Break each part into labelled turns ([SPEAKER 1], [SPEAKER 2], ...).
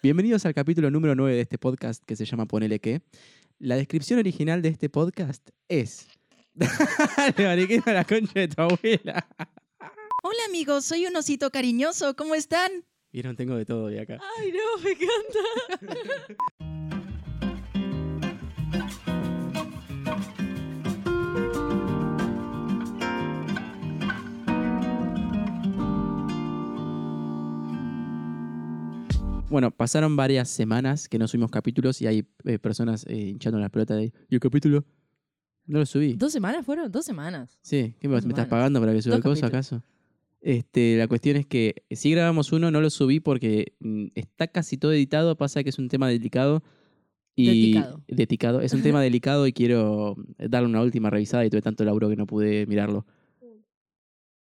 [SPEAKER 1] Bienvenidos al capítulo número 9 de este podcast que se llama Ponele qué. La descripción original de este podcast es. Le mariquita la concha de tu abuela.
[SPEAKER 2] Hola amigos, soy un osito cariñoso, ¿cómo están?
[SPEAKER 1] Vieron, tengo de todo de acá.
[SPEAKER 2] Ay, no, me encanta.
[SPEAKER 1] Bueno, pasaron varias semanas que no subimos capítulos y hay eh, personas eh, hinchando la pelota de. ¿Y el capítulo? No lo subí.
[SPEAKER 2] ¿Dos semanas fueron? Dos semanas.
[SPEAKER 1] Sí, ¿qué me, estás pagando para que suba
[SPEAKER 2] Dos
[SPEAKER 1] cosa
[SPEAKER 2] capítulos.
[SPEAKER 1] acaso? Este, la cuestión es que si grabamos uno, no lo subí porque mm, está casi todo editado, pasa que es un tema delicado. Y
[SPEAKER 2] Deticado.
[SPEAKER 1] deticado. Es un tema delicado y quiero darle una última revisada y tuve tanto laburo que no pude mirarlo.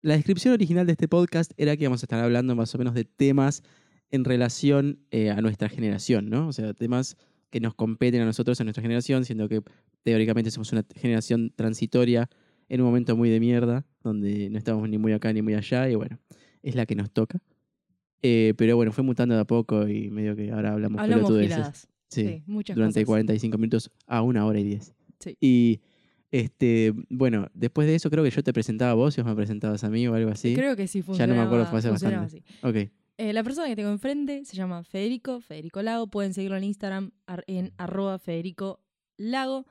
[SPEAKER 1] La descripción original de este podcast era que íbamos a estar hablando más o menos de temas en relación eh, a nuestra generación, ¿no? O sea, temas que nos competen a nosotros en nuestra generación, siendo que teóricamente somos una generación transitoria en un momento muy de mierda, donde no estamos ni muy acá ni muy allá, y bueno, es la que nos toca. Eh, pero bueno, fue mutando de a poco y medio que ahora hablamos,
[SPEAKER 2] Hablamos
[SPEAKER 1] pelotudeces. Sí,
[SPEAKER 2] Sí, muchas
[SPEAKER 1] durante
[SPEAKER 2] cosas.
[SPEAKER 1] 45 minutos a una hora y 10.
[SPEAKER 2] Sí.
[SPEAKER 1] Y este, bueno, después de eso creo que yo te presentaba a vos y vos me presentabas a mí o algo así.
[SPEAKER 2] Creo que sí
[SPEAKER 1] Ya no
[SPEAKER 2] funcionaba.
[SPEAKER 1] me acuerdo, fue hace
[SPEAKER 2] funcionaba
[SPEAKER 1] bastante.
[SPEAKER 2] así.
[SPEAKER 1] Ok.
[SPEAKER 2] Eh, la persona que tengo enfrente se llama Federico, Federico Lago. Pueden seguirlo en Instagram en arroba Federico Lago.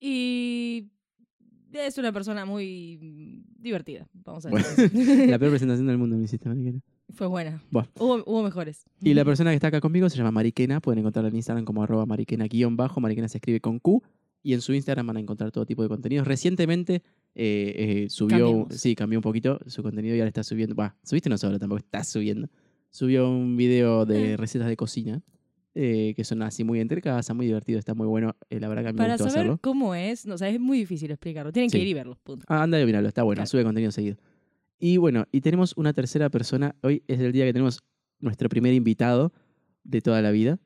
[SPEAKER 2] Y es una persona muy divertida, vamos a
[SPEAKER 1] Bueno,
[SPEAKER 2] decir.
[SPEAKER 1] La peor presentación del mundo me hiciste, Mariquena.
[SPEAKER 2] Fue buena. Hubo, hubo mejores.
[SPEAKER 1] Y la persona que está acá conmigo se llama Mariquena. Pueden encontrarla en Instagram como arroba mariquena-bajo. Mariquena se escribe con Q. Y en su Instagram van a encontrar todo tipo de contenidos. Recientemente eh, eh, subió,
[SPEAKER 2] Cambiamos.
[SPEAKER 1] sí, cambió un poquito su contenido y ahora está subiendo. Va, subiste no solo, tampoco está subiendo. Subió un video de
[SPEAKER 2] Eh.
[SPEAKER 1] recetas de cocina eh, que son así muy entre casa, muy divertido, está muy bueno. Eh, la verdad que a mí me
[SPEAKER 2] Para
[SPEAKER 1] gustó
[SPEAKER 2] saber
[SPEAKER 1] hacerlo.
[SPEAKER 2] cómo es, no, o sea, es muy difícil explicarlo. Tienen que
[SPEAKER 1] Sí.
[SPEAKER 2] ir y verlo. Punto.
[SPEAKER 1] Ah, anda y míralo, está bueno,
[SPEAKER 2] Claro.
[SPEAKER 1] sube contenido seguido. Y bueno, y tenemos una tercera persona. Hoy es el día que tenemos nuestro primer invitado de toda la vida.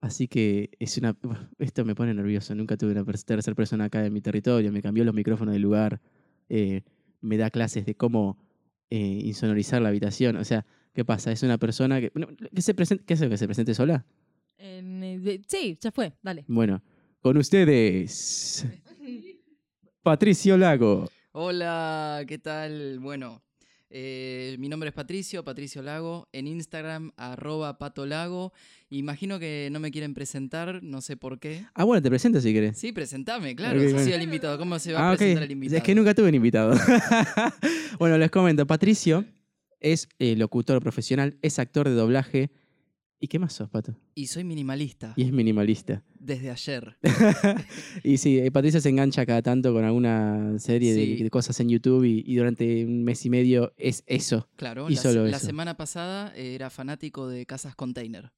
[SPEAKER 1] Así que es una. Esto me pone nervioso. Nunca tuve una pers- tercera persona acá en mi territorio. Me cambió los micrófonos del lugar. eh, me da clases de cómo eh, insonorizar la habitación. O sea, ¿qué pasa? Es una persona que. no, que se presente, ¿Qué hace? ¿Que se presente sola?
[SPEAKER 2] Eh, de- sí, ya fue, dale.
[SPEAKER 1] Bueno, con ustedes. Patricio Lago.
[SPEAKER 3] Hola, ¿qué tal? Bueno, eh, mi nombre es Patricio, Patricio Lago, en Instagram arroba patolago. Imagino que no me quieren presentar, no sé por qué.
[SPEAKER 1] Ah, bueno, te presento si querés.
[SPEAKER 3] Sí, presentame, claro,
[SPEAKER 1] Ok,
[SPEAKER 3] si
[SPEAKER 1] bueno.
[SPEAKER 3] soy el invitado. ¿Cómo se va
[SPEAKER 1] Ah,
[SPEAKER 3] a
[SPEAKER 1] ok.
[SPEAKER 3] presentar el invitado?
[SPEAKER 1] Es que nunca tuve un invitado. bueno, les comento. Patricio es eh, locutor profesional, es actor de doblaje. ¿Y qué más sos, Pato?
[SPEAKER 3] Y soy minimalista,
[SPEAKER 1] Y es minimalista.
[SPEAKER 3] desde ayer.
[SPEAKER 1] y sí, eh, Patricio se engancha cada tanto con alguna serie de-
[SPEAKER 3] Sí.
[SPEAKER 1] de, cosas en YouTube y, y durante un mes y medio es eso.
[SPEAKER 3] Claro,
[SPEAKER 1] Y
[SPEAKER 3] la,
[SPEAKER 1] solo
[SPEAKER 3] se- la
[SPEAKER 1] eso.
[SPEAKER 3] semana pasada era fanático de casas container.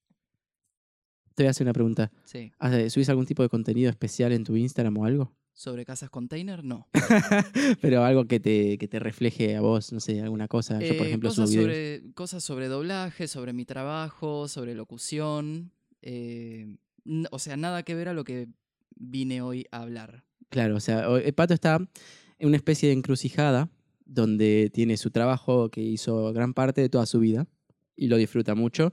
[SPEAKER 1] Te voy a hacer una pregunta.
[SPEAKER 3] Sí.
[SPEAKER 1] Ah, ¿Subís algún tipo de contenido especial en tu Instagram o algo?
[SPEAKER 3] ¿Sobre casas container? No.
[SPEAKER 1] Pero algo que te, que te refleje a vos, no sé, alguna cosa. Yo, por
[SPEAKER 3] Eh,
[SPEAKER 1] ejemplo,
[SPEAKER 3] cosas, sobre, cosas sobre doblaje, sobre mi trabajo, sobre locución. eh, o sea, nada que ver a lo que vine hoy a hablar.
[SPEAKER 1] Claro, o sea, eh, Pato está en una especie de encrucijada donde tiene su trabajo que hizo gran parte de toda su vida y lo disfruta mucho,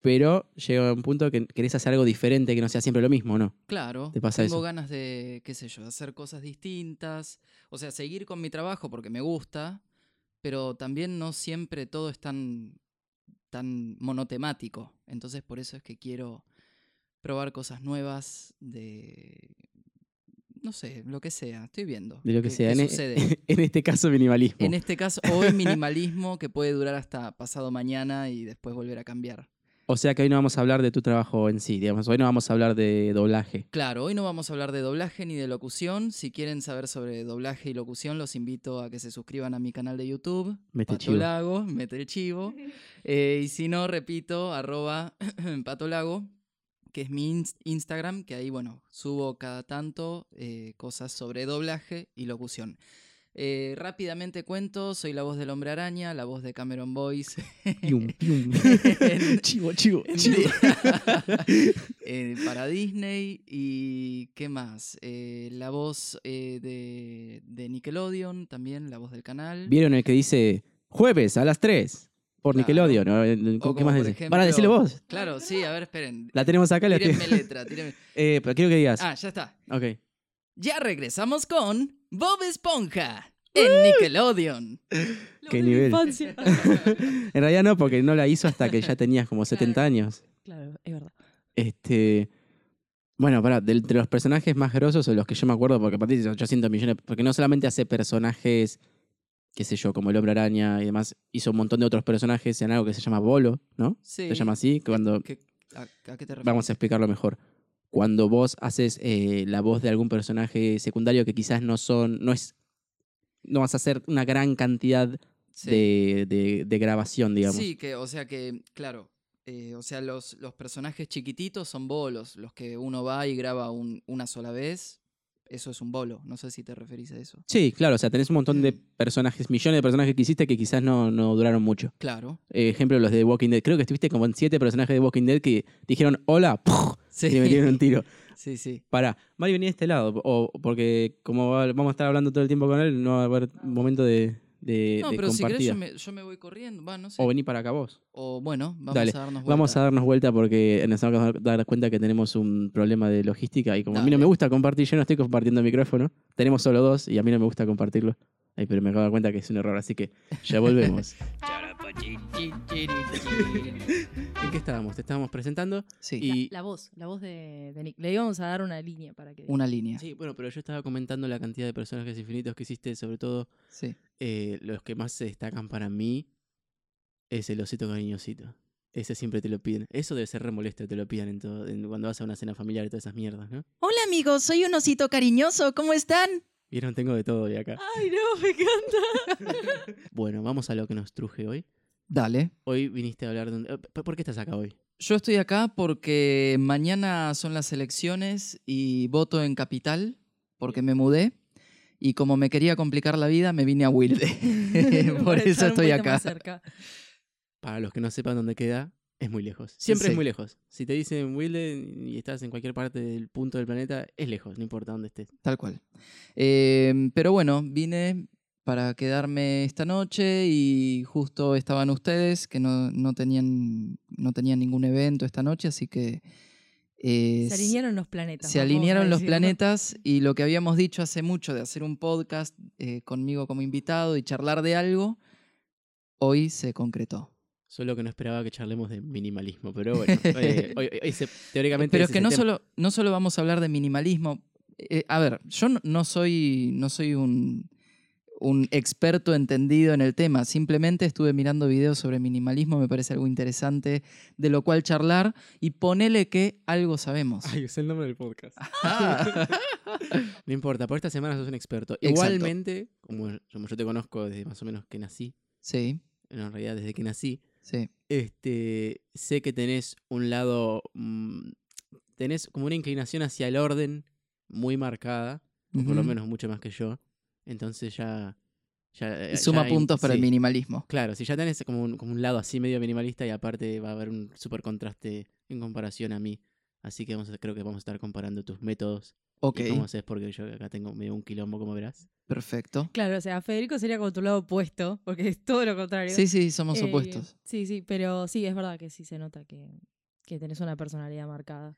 [SPEAKER 1] pero llega a un punto que querés hacer algo diferente que no sea siempre lo mismo, ¿no?
[SPEAKER 3] Claro,
[SPEAKER 1] ¿Te pasa
[SPEAKER 3] tengo
[SPEAKER 1] eso?
[SPEAKER 3] ganas de, qué sé yo, hacer cosas distintas. O sea, seguir con mi trabajo porque me gusta, pero también no siempre todo es tan, tan monotemático. Entonces, por eso es que quiero probar cosas nuevas de. No sé, lo que sea, estoy viendo.
[SPEAKER 1] De lo que sea. En, e-
[SPEAKER 3] sucede.
[SPEAKER 1] en este caso, minimalismo.
[SPEAKER 3] En este caso, hoy minimalismo que puede durar hasta pasado mañana y después volver a cambiar.
[SPEAKER 1] O sea que hoy no vamos a hablar de tu trabajo en sí, digamos. Hoy no vamos a hablar de doblaje.
[SPEAKER 3] Claro, hoy no vamos a hablar de doblaje ni de locución. Si quieren saber sobre doblaje y locución, los invito a que se suscriban a mi canal de YouTube.
[SPEAKER 1] Mete chivo.
[SPEAKER 3] Patolago, mete el chivo. Eh, y si no, repito, arroba patolago, que es mi ins- Instagram, que ahí, bueno, subo cada tanto eh, cosas sobre doblaje y locución. Eh, rápidamente cuento, soy la voz del hombre araña, la voz de Cameron Boyce. En-
[SPEAKER 1] chivo, chivo,
[SPEAKER 3] en
[SPEAKER 1] chivo.
[SPEAKER 3] eh, para Disney y qué más Eh, la voz de, de Nickelodeon también la voz del canal
[SPEAKER 1] ¿Vieron el que dice jueves a las 3 por
[SPEAKER 3] Claro.
[SPEAKER 1] Nickelodeon. ¿Qué
[SPEAKER 3] como,
[SPEAKER 1] más
[SPEAKER 3] por
[SPEAKER 1] decís?
[SPEAKER 3] ejemplo-
[SPEAKER 1] Para decirlo vos.
[SPEAKER 3] Claro, sí, a ver, esperen.
[SPEAKER 1] La tenemos acá. La
[SPEAKER 3] Tírenme letra, tírenme.
[SPEAKER 1] Eh, pero quiero que digas.
[SPEAKER 3] Ah, ya está.
[SPEAKER 1] Ok.
[SPEAKER 3] Ya regresamos con Bob Esponja en Nickelodeon.
[SPEAKER 2] Lo
[SPEAKER 1] Qué
[SPEAKER 2] de
[SPEAKER 1] nivel.
[SPEAKER 2] infancia.
[SPEAKER 1] en realidad no, porque no la hizo hasta que ya tenías como 70 años.
[SPEAKER 2] claro, es verdad.
[SPEAKER 1] Este. Bueno, para, de, de los personajes más grosos o los que yo me acuerdo, porque aparte hizo 800 millones, porque no solamente hace personajes, qué sé yo, como el Hombre Araña y demás, hizo un montón de otros personajes en algo que se llama Bolo, ¿no?
[SPEAKER 3] Sí.
[SPEAKER 1] Se llama así, cuando,
[SPEAKER 3] ¿Qué- a, a qué te refieres?
[SPEAKER 1] vamos a explicarlo mejor. Cuando vos haces eh, la voz de algún personaje secundario que quizás no son, no es, no vas a hacer una gran cantidad
[SPEAKER 3] Sí.
[SPEAKER 1] de, de- de grabación, digamos.
[SPEAKER 3] Sí, que, o sea que, claro, eh, o sea, los, los personajes chiquititos son bolos, los que uno va y graba un- una sola vez, eso es un bolo, no sé si te referís a eso.
[SPEAKER 1] Sí, claro, o sea, tenés un montón de
[SPEAKER 3] Mm.
[SPEAKER 1] personajes, millones de personajes que hiciste que quizás no, no duraron mucho.
[SPEAKER 3] Claro.
[SPEAKER 1] Eh, ejemplo, los de Walking Dead. Creo que estuviste como en siete personajes de Walking Dead que dijeron hola ¡puf!
[SPEAKER 3] Sí,
[SPEAKER 1] y le metieron un tiro.
[SPEAKER 3] sí, sí.
[SPEAKER 1] Para, Mari venía de este lado, o porque como va- vamos a estar hablando todo el tiempo con él, no va a haber momento de, de,
[SPEAKER 3] No,
[SPEAKER 1] de
[SPEAKER 3] pero si querés yo me, yo me voy corriendo, va, no sé.
[SPEAKER 1] O vení para acá vos.
[SPEAKER 3] O bueno, vamos
[SPEAKER 1] Dale,
[SPEAKER 3] a darnos vuelta.
[SPEAKER 1] Vamos a darnos vuelta porque nos vamos a dar cuenta que tenemos un problema de logística y como a mí no me gusta compartir, yo no estoy compartiendo micrófono, tenemos solo dos y a mí no me gusta compartirlo. Ay, pero me acabo de dar cuenta que es un error, así que ya volvemos. ¿En qué estábamos? Te estábamos presentando
[SPEAKER 3] Sí,
[SPEAKER 1] y...
[SPEAKER 2] La voz, la voz de, de Nick. Le íbamos a dar una línea para que.
[SPEAKER 3] una línea.
[SPEAKER 1] Sí, bueno, pero yo estaba comentando la cantidad de personajes infinitos que hiciste, sobre todo
[SPEAKER 3] Sí.
[SPEAKER 1] eh, los que más se destacan para mí es el osito cariñosito. Ese siempre te lo piden. Eso debe ser re molesto te lo pidan en todo, en- cuando vas a una cena familiar y todas esas mierdas, ¿no?
[SPEAKER 3] Hola amigos, soy un osito cariñoso, ¿cómo están?
[SPEAKER 1] Vieron, tengo de todo de acá.
[SPEAKER 2] Ay, no, me encanta.
[SPEAKER 1] Bueno, vamos a lo que nos truje hoy.
[SPEAKER 3] Dale.
[SPEAKER 1] Hoy viniste a hablar de... un- eh, ¿Por qué estás acá hoy?
[SPEAKER 3] Yo estoy acá porque mañana son las elecciones y voto en Capital porque me mudé y como me quería complicar la vida me vine a Wilde. Por
[SPEAKER 2] Para
[SPEAKER 3] eso estoy acá.
[SPEAKER 2] cerca.
[SPEAKER 1] Para los que no sepan dónde queda, es muy lejos. Siempre
[SPEAKER 3] Sí.
[SPEAKER 1] es muy lejos. Si te dicen Wilde y estás en cualquier parte del punto del planeta, es lejos, no importa dónde estés.
[SPEAKER 3] Tal cual. Eh, pero bueno, vine para quedarme esta noche y justo estaban ustedes que no, no tenían, no tenían ningún evento esta noche, así que... eh,
[SPEAKER 2] Se alinearon los planetas.
[SPEAKER 3] Se alinearon los planetas y lo que habíamos dicho hace mucho de hacer un podcast eh, conmigo como invitado y charlar de algo, hoy se concretó.
[SPEAKER 1] Solo que no esperaba que charlemos de minimalismo, pero bueno, eh, hoy- hoy se- teóricamente...
[SPEAKER 3] Pero es que no
[SPEAKER 1] tema.
[SPEAKER 3] solo, no solo vamos a hablar de minimalismo. eh, a ver, yo no- no soy, no soy un, un experto entendido en el tema. Simplemente estuve mirando videos sobre minimalismo, me parece algo interesante de lo cual charlar y ponele que algo sabemos.
[SPEAKER 1] Ay, es el nombre del podcast.
[SPEAKER 3] Ah.
[SPEAKER 1] No importa, por esta semana sos un experto.
[SPEAKER 3] Exacto.
[SPEAKER 1] Igualmente, como, como yo te conozco desde más o menos que nací,
[SPEAKER 3] sí,
[SPEAKER 1] en realidad desde que nací,
[SPEAKER 3] sí.
[SPEAKER 1] este, sé que tenés un lado, mm, tenés como una inclinación hacia el orden muy marcada, o por lo menos mucho más que yo. Entonces ya... ya
[SPEAKER 3] Y suma
[SPEAKER 1] ya hay-
[SPEAKER 3] puntos para el minimalismo.
[SPEAKER 1] Claro, si ya tenés como un, como un lado así medio minimalista y aparte va a haber un súper contraste en comparación a mí. Así que vamos a, creo que vamos a estar comparando tus métodos
[SPEAKER 3] Ok,
[SPEAKER 1] y cómo haces, porque yo acá tengo medio un quilombo, como verás.
[SPEAKER 3] perfecto.
[SPEAKER 2] Claro, o sea, Federico sería como tu lado opuesto, porque es todo lo contrario.
[SPEAKER 3] Sí, sí, somos
[SPEAKER 2] Eh,
[SPEAKER 3] opuestos.
[SPEAKER 2] Sí, sí, pero sí, es verdad que sí se nota que, que tenés una personalidad marcada.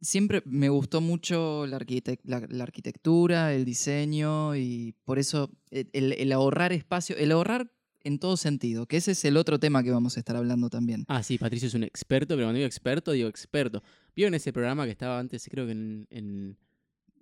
[SPEAKER 3] Siempre me gustó mucho la, arquitec- la- la arquitectura, el diseño y por eso el, el- ahorrar espacio, el ahorrar en todo sentido, que ese es el otro tema que vamos a estar hablando también.
[SPEAKER 1] Ah, sí, Patricio es un experto, pero cuando digo experto, digo experto. ¿Vieron ese programa que estaba antes, creo que en, en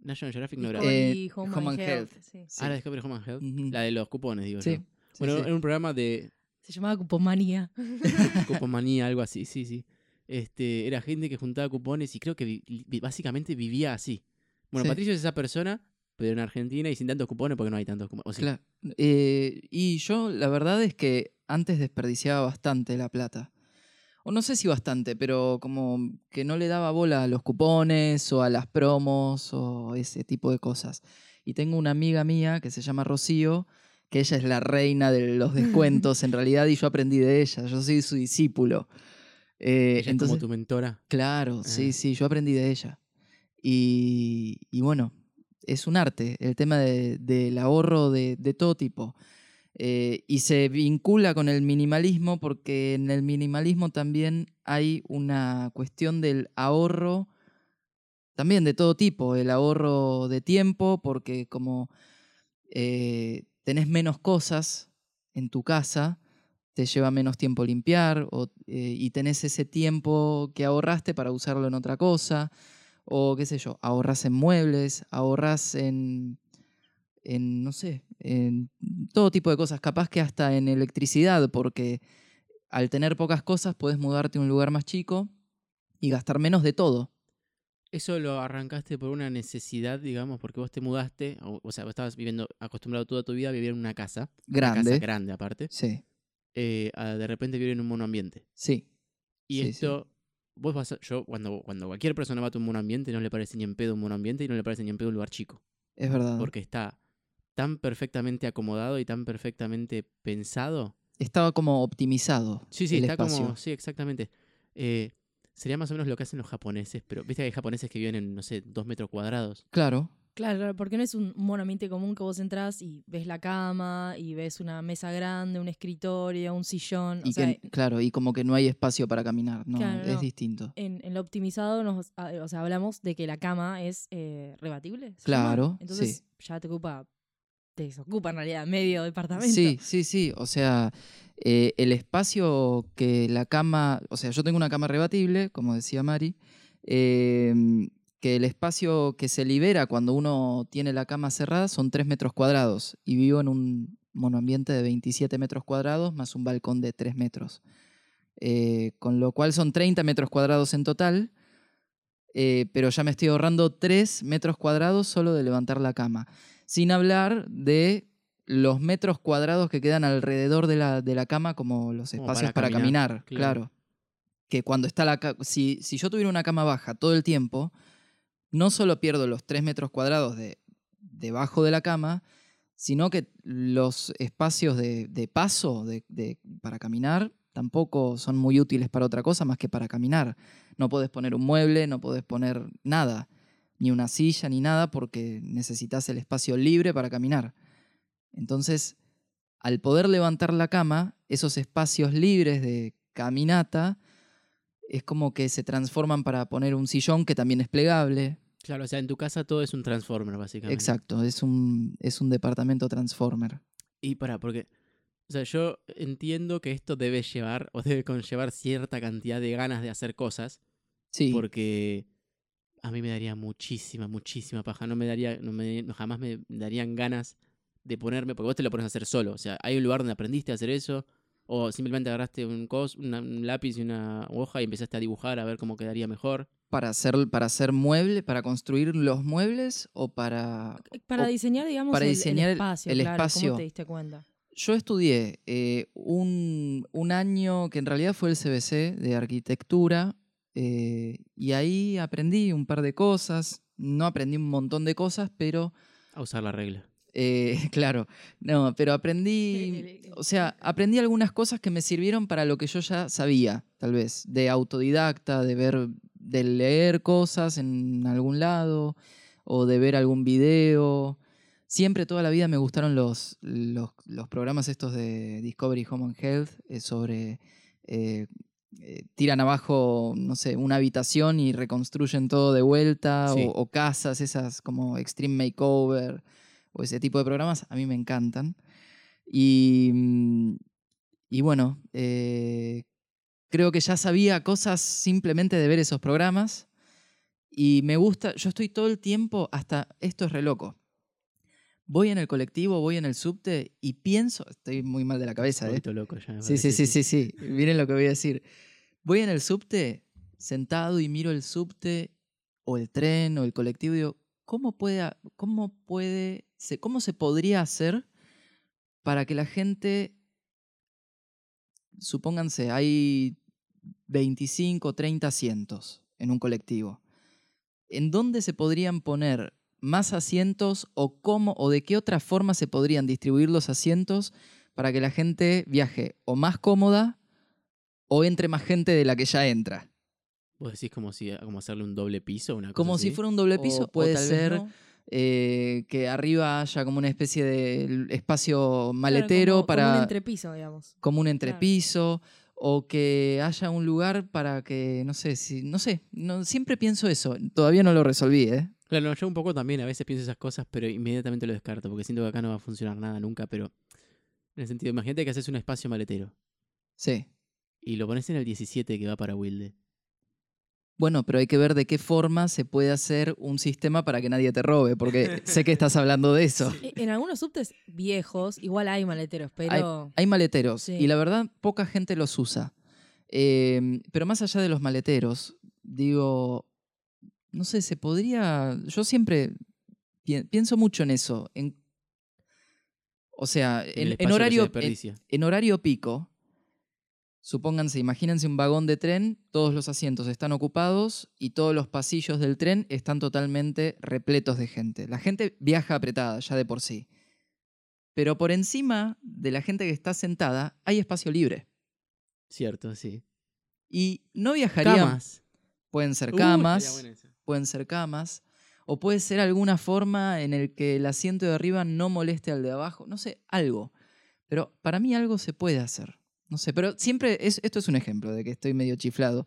[SPEAKER 1] National Geographic no era?
[SPEAKER 3] Eh,
[SPEAKER 2] Home,
[SPEAKER 3] Home
[SPEAKER 2] and Health.
[SPEAKER 3] Health.
[SPEAKER 2] sí.
[SPEAKER 1] Ah, la Discovery Home and Health. La de los cupones, digo
[SPEAKER 3] Sí,
[SPEAKER 1] yo.
[SPEAKER 3] sí,
[SPEAKER 1] Bueno,
[SPEAKER 3] sí.
[SPEAKER 1] era un programa de
[SPEAKER 2] Se llamaba Cupomanía.
[SPEAKER 1] cupomanía, algo así, sí, sí. Este, era gente que juntaba cupones y creo que vi- básicamente vivía así. Bueno,
[SPEAKER 3] Sí.
[SPEAKER 1] Patricio es esa persona, pero en Argentina y sin tantos cupones porque no hay tantos cupones. ¿O?
[SPEAKER 3] Claro. Eh, y yo la verdad es que antes desperdiciaba bastante la plata. O no sé si bastante, pero como que no le daba bola a los cupones o a las promos o ese tipo de cosas. Y tengo una amiga mía que se llama Rocío, que ella es la reina de los descuentos en realidad y yo aprendí de ella, yo soy su discípulo. Eh,
[SPEAKER 1] Ella
[SPEAKER 3] entonces,
[SPEAKER 1] es como tu mentora.
[SPEAKER 3] Claro,
[SPEAKER 1] Ah.
[SPEAKER 3] sí, sí, yo aprendí de ella. Y, y bueno, es un arte, el tema de- del ahorro de, de todo tipo. Eh, y se vincula con el minimalismo porque en el minimalismo también hay una cuestión del ahorro, también de todo tipo, el ahorro de tiempo, porque como eh, tenés menos cosas en tu casa, te lleva menos tiempo limpiar o, eh, y tenés ese tiempo que ahorraste para usarlo en otra cosa, o qué sé yo, ahorras en muebles, ahorras en en, no sé, en todo tipo de cosas, capaz que hasta en electricidad, porque al tener pocas cosas puedes mudarte a un lugar más chico y gastar menos de todo.
[SPEAKER 1] Eso lo arrancaste por una necesidad, digamos, porque vos te mudaste, o, sea, vos estabas viviendo, acostumbrado toda tu vida a vivir en una casa.
[SPEAKER 3] Grande.
[SPEAKER 1] Una casa grande aparte.
[SPEAKER 3] Sí.
[SPEAKER 1] Eh, a de repente vivir en un monoambiente.
[SPEAKER 3] Sí.
[SPEAKER 1] Y
[SPEAKER 3] Sí, sí.
[SPEAKER 1] esto, vos vas a- yo, cuando, cuando cualquier persona va a un monoambiente, no le parece ni en pedo un monoambiente y no le parece ni en pedo un lugar chico.
[SPEAKER 3] Es verdad.
[SPEAKER 1] Porque está tan perfectamente acomodado y tan perfectamente pensado.
[SPEAKER 3] Estaba como optimizado.
[SPEAKER 1] Sí, sí,
[SPEAKER 3] el
[SPEAKER 1] está
[SPEAKER 3] espacio.
[SPEAKER 1] como. Sí, exactamente. Eh, sería más o menos lo que hacen los japoneses, pero viste que hay japoneses que viven en, no sé, dos metros cuadrados.
[SPEAKER 3] Claro.
[SPEAKER 2] Claro, claro, porque no es un monoambiente común que vos entras y ves la cama y ves una mesa grande, un escritorio, un sillón.
[SPEAKER 3] Y
[SPEAKER 2] o sea,
[SPEAKER 3] que, claro, y como que no hay espacio para caminar. No,
[SPEAKER 2] Claro,
[SPEAKER 3] es
[SPEAKER 2] no.
[SPEAKER 3] distinto.
[SPEAKER 2] en, en lo optimizado nos, o sea, hablamos de que la cama es eh, rebatible. ¿se
[SPEAKER 3] Claro,
[SPEAKER 2] llama? Entonces
[SPEAKER 3] sí.
[SPEAKER 2] ya te ocupa, te desocupa en realidad medio departamento.
[SPEAKER 3] Sí, sí, sí. O sea, eh, el espacio que la cama. O sea, yo tengo una cama rebatible, como decía Mari. em, que el espacio que se libera cuando uno tiene la cama cerrada son 3 metros cuadrados. Y vivo en un monoambiente de 27 metros cuadrados más un balcón de 3 metros. Eh, con lo cual son 30 metros cuadrados en total. eh, pero ya me estoy ahorrando 3 metros cuadrados solo de levantar la cama. Sin hablar de los metros cuadrados que quedan alrededor de la, de la cama como los
[SPEAKER 1] Como
[SPEAKER 3] espacios
[SPEAKER 1] para
[SPEAKER 3] para,
[SPEAKER 1] caminar,
[SPEAKER 3] caminar,
[SPEAKER 1] claro.
[SPEAKER 3] claro. Que cuando está la si, si yo tuviera una cama baja todo el tiempo, no solo pierdo los 3 metros cuadrados de, debajo de la cama, sino que los espacios de, paso de- para caminar tampoco son muy útiles para otra cosa más que para caminar. No podés poner un mueble, no podés poner nada, ni una silla, ni nada, porque necesitas el espacio libre para caminar. Entonces, al poder levantar la cama, esos espacios libres de caminata es como que se transforman para poner un sillón que también es plegable.
[SPEAKER 1] Claro, o sea, en tu casa todo es un transformer, básicamente.
[SPEAKER 3] Exacto, es un, es un departamento transformer.
[SPEAKER 1] Y para, porque. O sea, yo entiendo que esto debe llevar o debe conllevar cierta cantidad de ganas de hacer cosas.
[SPEAKER 3] Sí,
[SPEAKER 1] Porque a mí me daría muchísima, muchísima paja. No me daría, no me, no- jamás me darían ganas de ponerme, porque vos te lo pones a hacer solo. O sea, hay un lugar donde aprendiste a hacer eso, o simplemente agarraste un, cos, una- un lápiz y una hoja y empezaste a dibujar a ver cómo quedaría mejor.
[SPEAKER 3] Para hacer, para hacer mueble, para construir los muebles o para...
[SPEAKER 2] Para
[SPEAKER 3] o-
[SPEAKER 2] diseñar, digamos,
[SPEAKER 3] para
[SPEAKER 2] el-
[SPEAKER 3] diseñar
[SPEAKER 2] el,
[SPEAKER 3] el-
[SPEAKER 2] espacio.
[SPEAKER 3] el
[SPEAKER 2] claro, ¿Cómo te diste cuenta?
[SPEAKER 3] Yo estudié eh, un, un año que en realidad fue el CBC de arquitectura eh, y ahí aprendí un par de cosas. No aprendí un montón de cosas, pero
[SPEAKER 1] A usar la regla.
[SPEAKER 3] eh, claro, no, pero aprendí, o sea, aprendí algunas cosas que me sirvieron para lo que yo ya sabía, tal vez, de autodidacta, de ver, de leer cosas en algún lado o de ver algún video. Siempre, toda la vida me gustaron los, los, los programas estos de Discovery Home and Health eh, sobre... eh, eh, tiran abajo, no sé, una habitación y reconstruyen todo de vuelta,
[SPEAKER 1] Sí.
[SPEAKER 3] o, o casas, esas como Extreme Makeover, o ese tipo de programas, a mí me encantan. Y, mm, y bueno, eh, creo que ya sabía cosas simplemente de ver esos programas. Y me gusta, yo estoy todo el tiempo, hasta esto es re loco. Voy en el colectivo, voy en el subte y pienso, estoy muy mal de la cabeza, ¿eh?
[SPEAKER 1] loco ya.
[SPEAKER 3] Sí, sí, sí, sí, sí. Miren lo que voy a decir. Voy en el subte, sentado y miro el subte o el tren o el colectivo y digo, ¿cómo puede, cómo puede, cómo se podría hacer para que la gente, supónganse, hay 25, 30 asientos en un colectivo. ¿En dónde se podrían poner más asientos o cómo o de qué otra forma se podrían distribuir los asientos para que la gente viaje o más cómoda o entre más gente de la que ya entra?
[SPEAKER 1] Vos decís como si como hacerle un doble piso, una cosa
[SPEAKER 3] Como si fuera un doble piso,
[SPEAKER 1] o
[SPEAKER 3] puede ser
[SPEAKER 1] no.
[SPEAKER 3] eh, que arriba haya como una especie de espacio maletero
[SPEAKER 2] Claro, como-
[SPEAKER 3] para
[SPEAKER 2] Como un entrepiso, digamos.
[SPEAKER 3] como un entrepiso o que haya un lugar para que no sé si no sé no, siempre pienso eso todavía no lo resolví ¿eh?
[SPEAKER 1] Claro, no, yo un poco también a veces pienso esas cosas, pero inmediatamente lo descarto, porque siento que acá no va a funcionar nada nunca, pero en el sentido, imagínate que haces un espacio maletero
[SPEAKER 3] sí
[SPEAKER 1] y lo pones en el 17 que va para Wilde.
[SPEAKER 3] Bueno pero hay que ver de qué forma se puede hacer un sistema para que nadie te robe porque sé que estás hablando de eso
[SPEAKER 2] Eh, En algunos subtes viejos, igual hay maleteros, pero.
[SPEAKER 3] Hay maleteros
[SPEAKER 2] Sí.
[SPEAKER 3] y la verdad poca gente los usa. Eh, pero más allá de los maleteros, digo, no sé, se podría... Yo siempre pi- pienso mucho en eso. En, o sea, en,
[SPEAKER 1] se
[SPEAKER 3] en horario pico, supónganse, imagínense un vagón de tren, todos los asientos están ocupados y todos los pasillos del tren están totalmente repletos de gente. La gente viaja apretada ya de por sí. Pero por encima de la gente que está sentada hay espacio libre.
[SPEAKER 1] Cierto, sí.
[SPEAKER 3] Y no viajarían.
[SPEAKER 1] Camas.
[SPEAKER 3] Pueden ser
[SPEAKER 1] Uh,
[SPEAKER 3] camas,
[SPEAKER 1] esa.
[SPEAKER 3] pueden ser camas. O puede ser alguna forma en el que el asiento de arriba no moleste al de abajo. No sé, algo. Pero para mí algo se puede hacer. No sé, pero siempre, es, esto es un ejemplo de que estoy medio chiflado.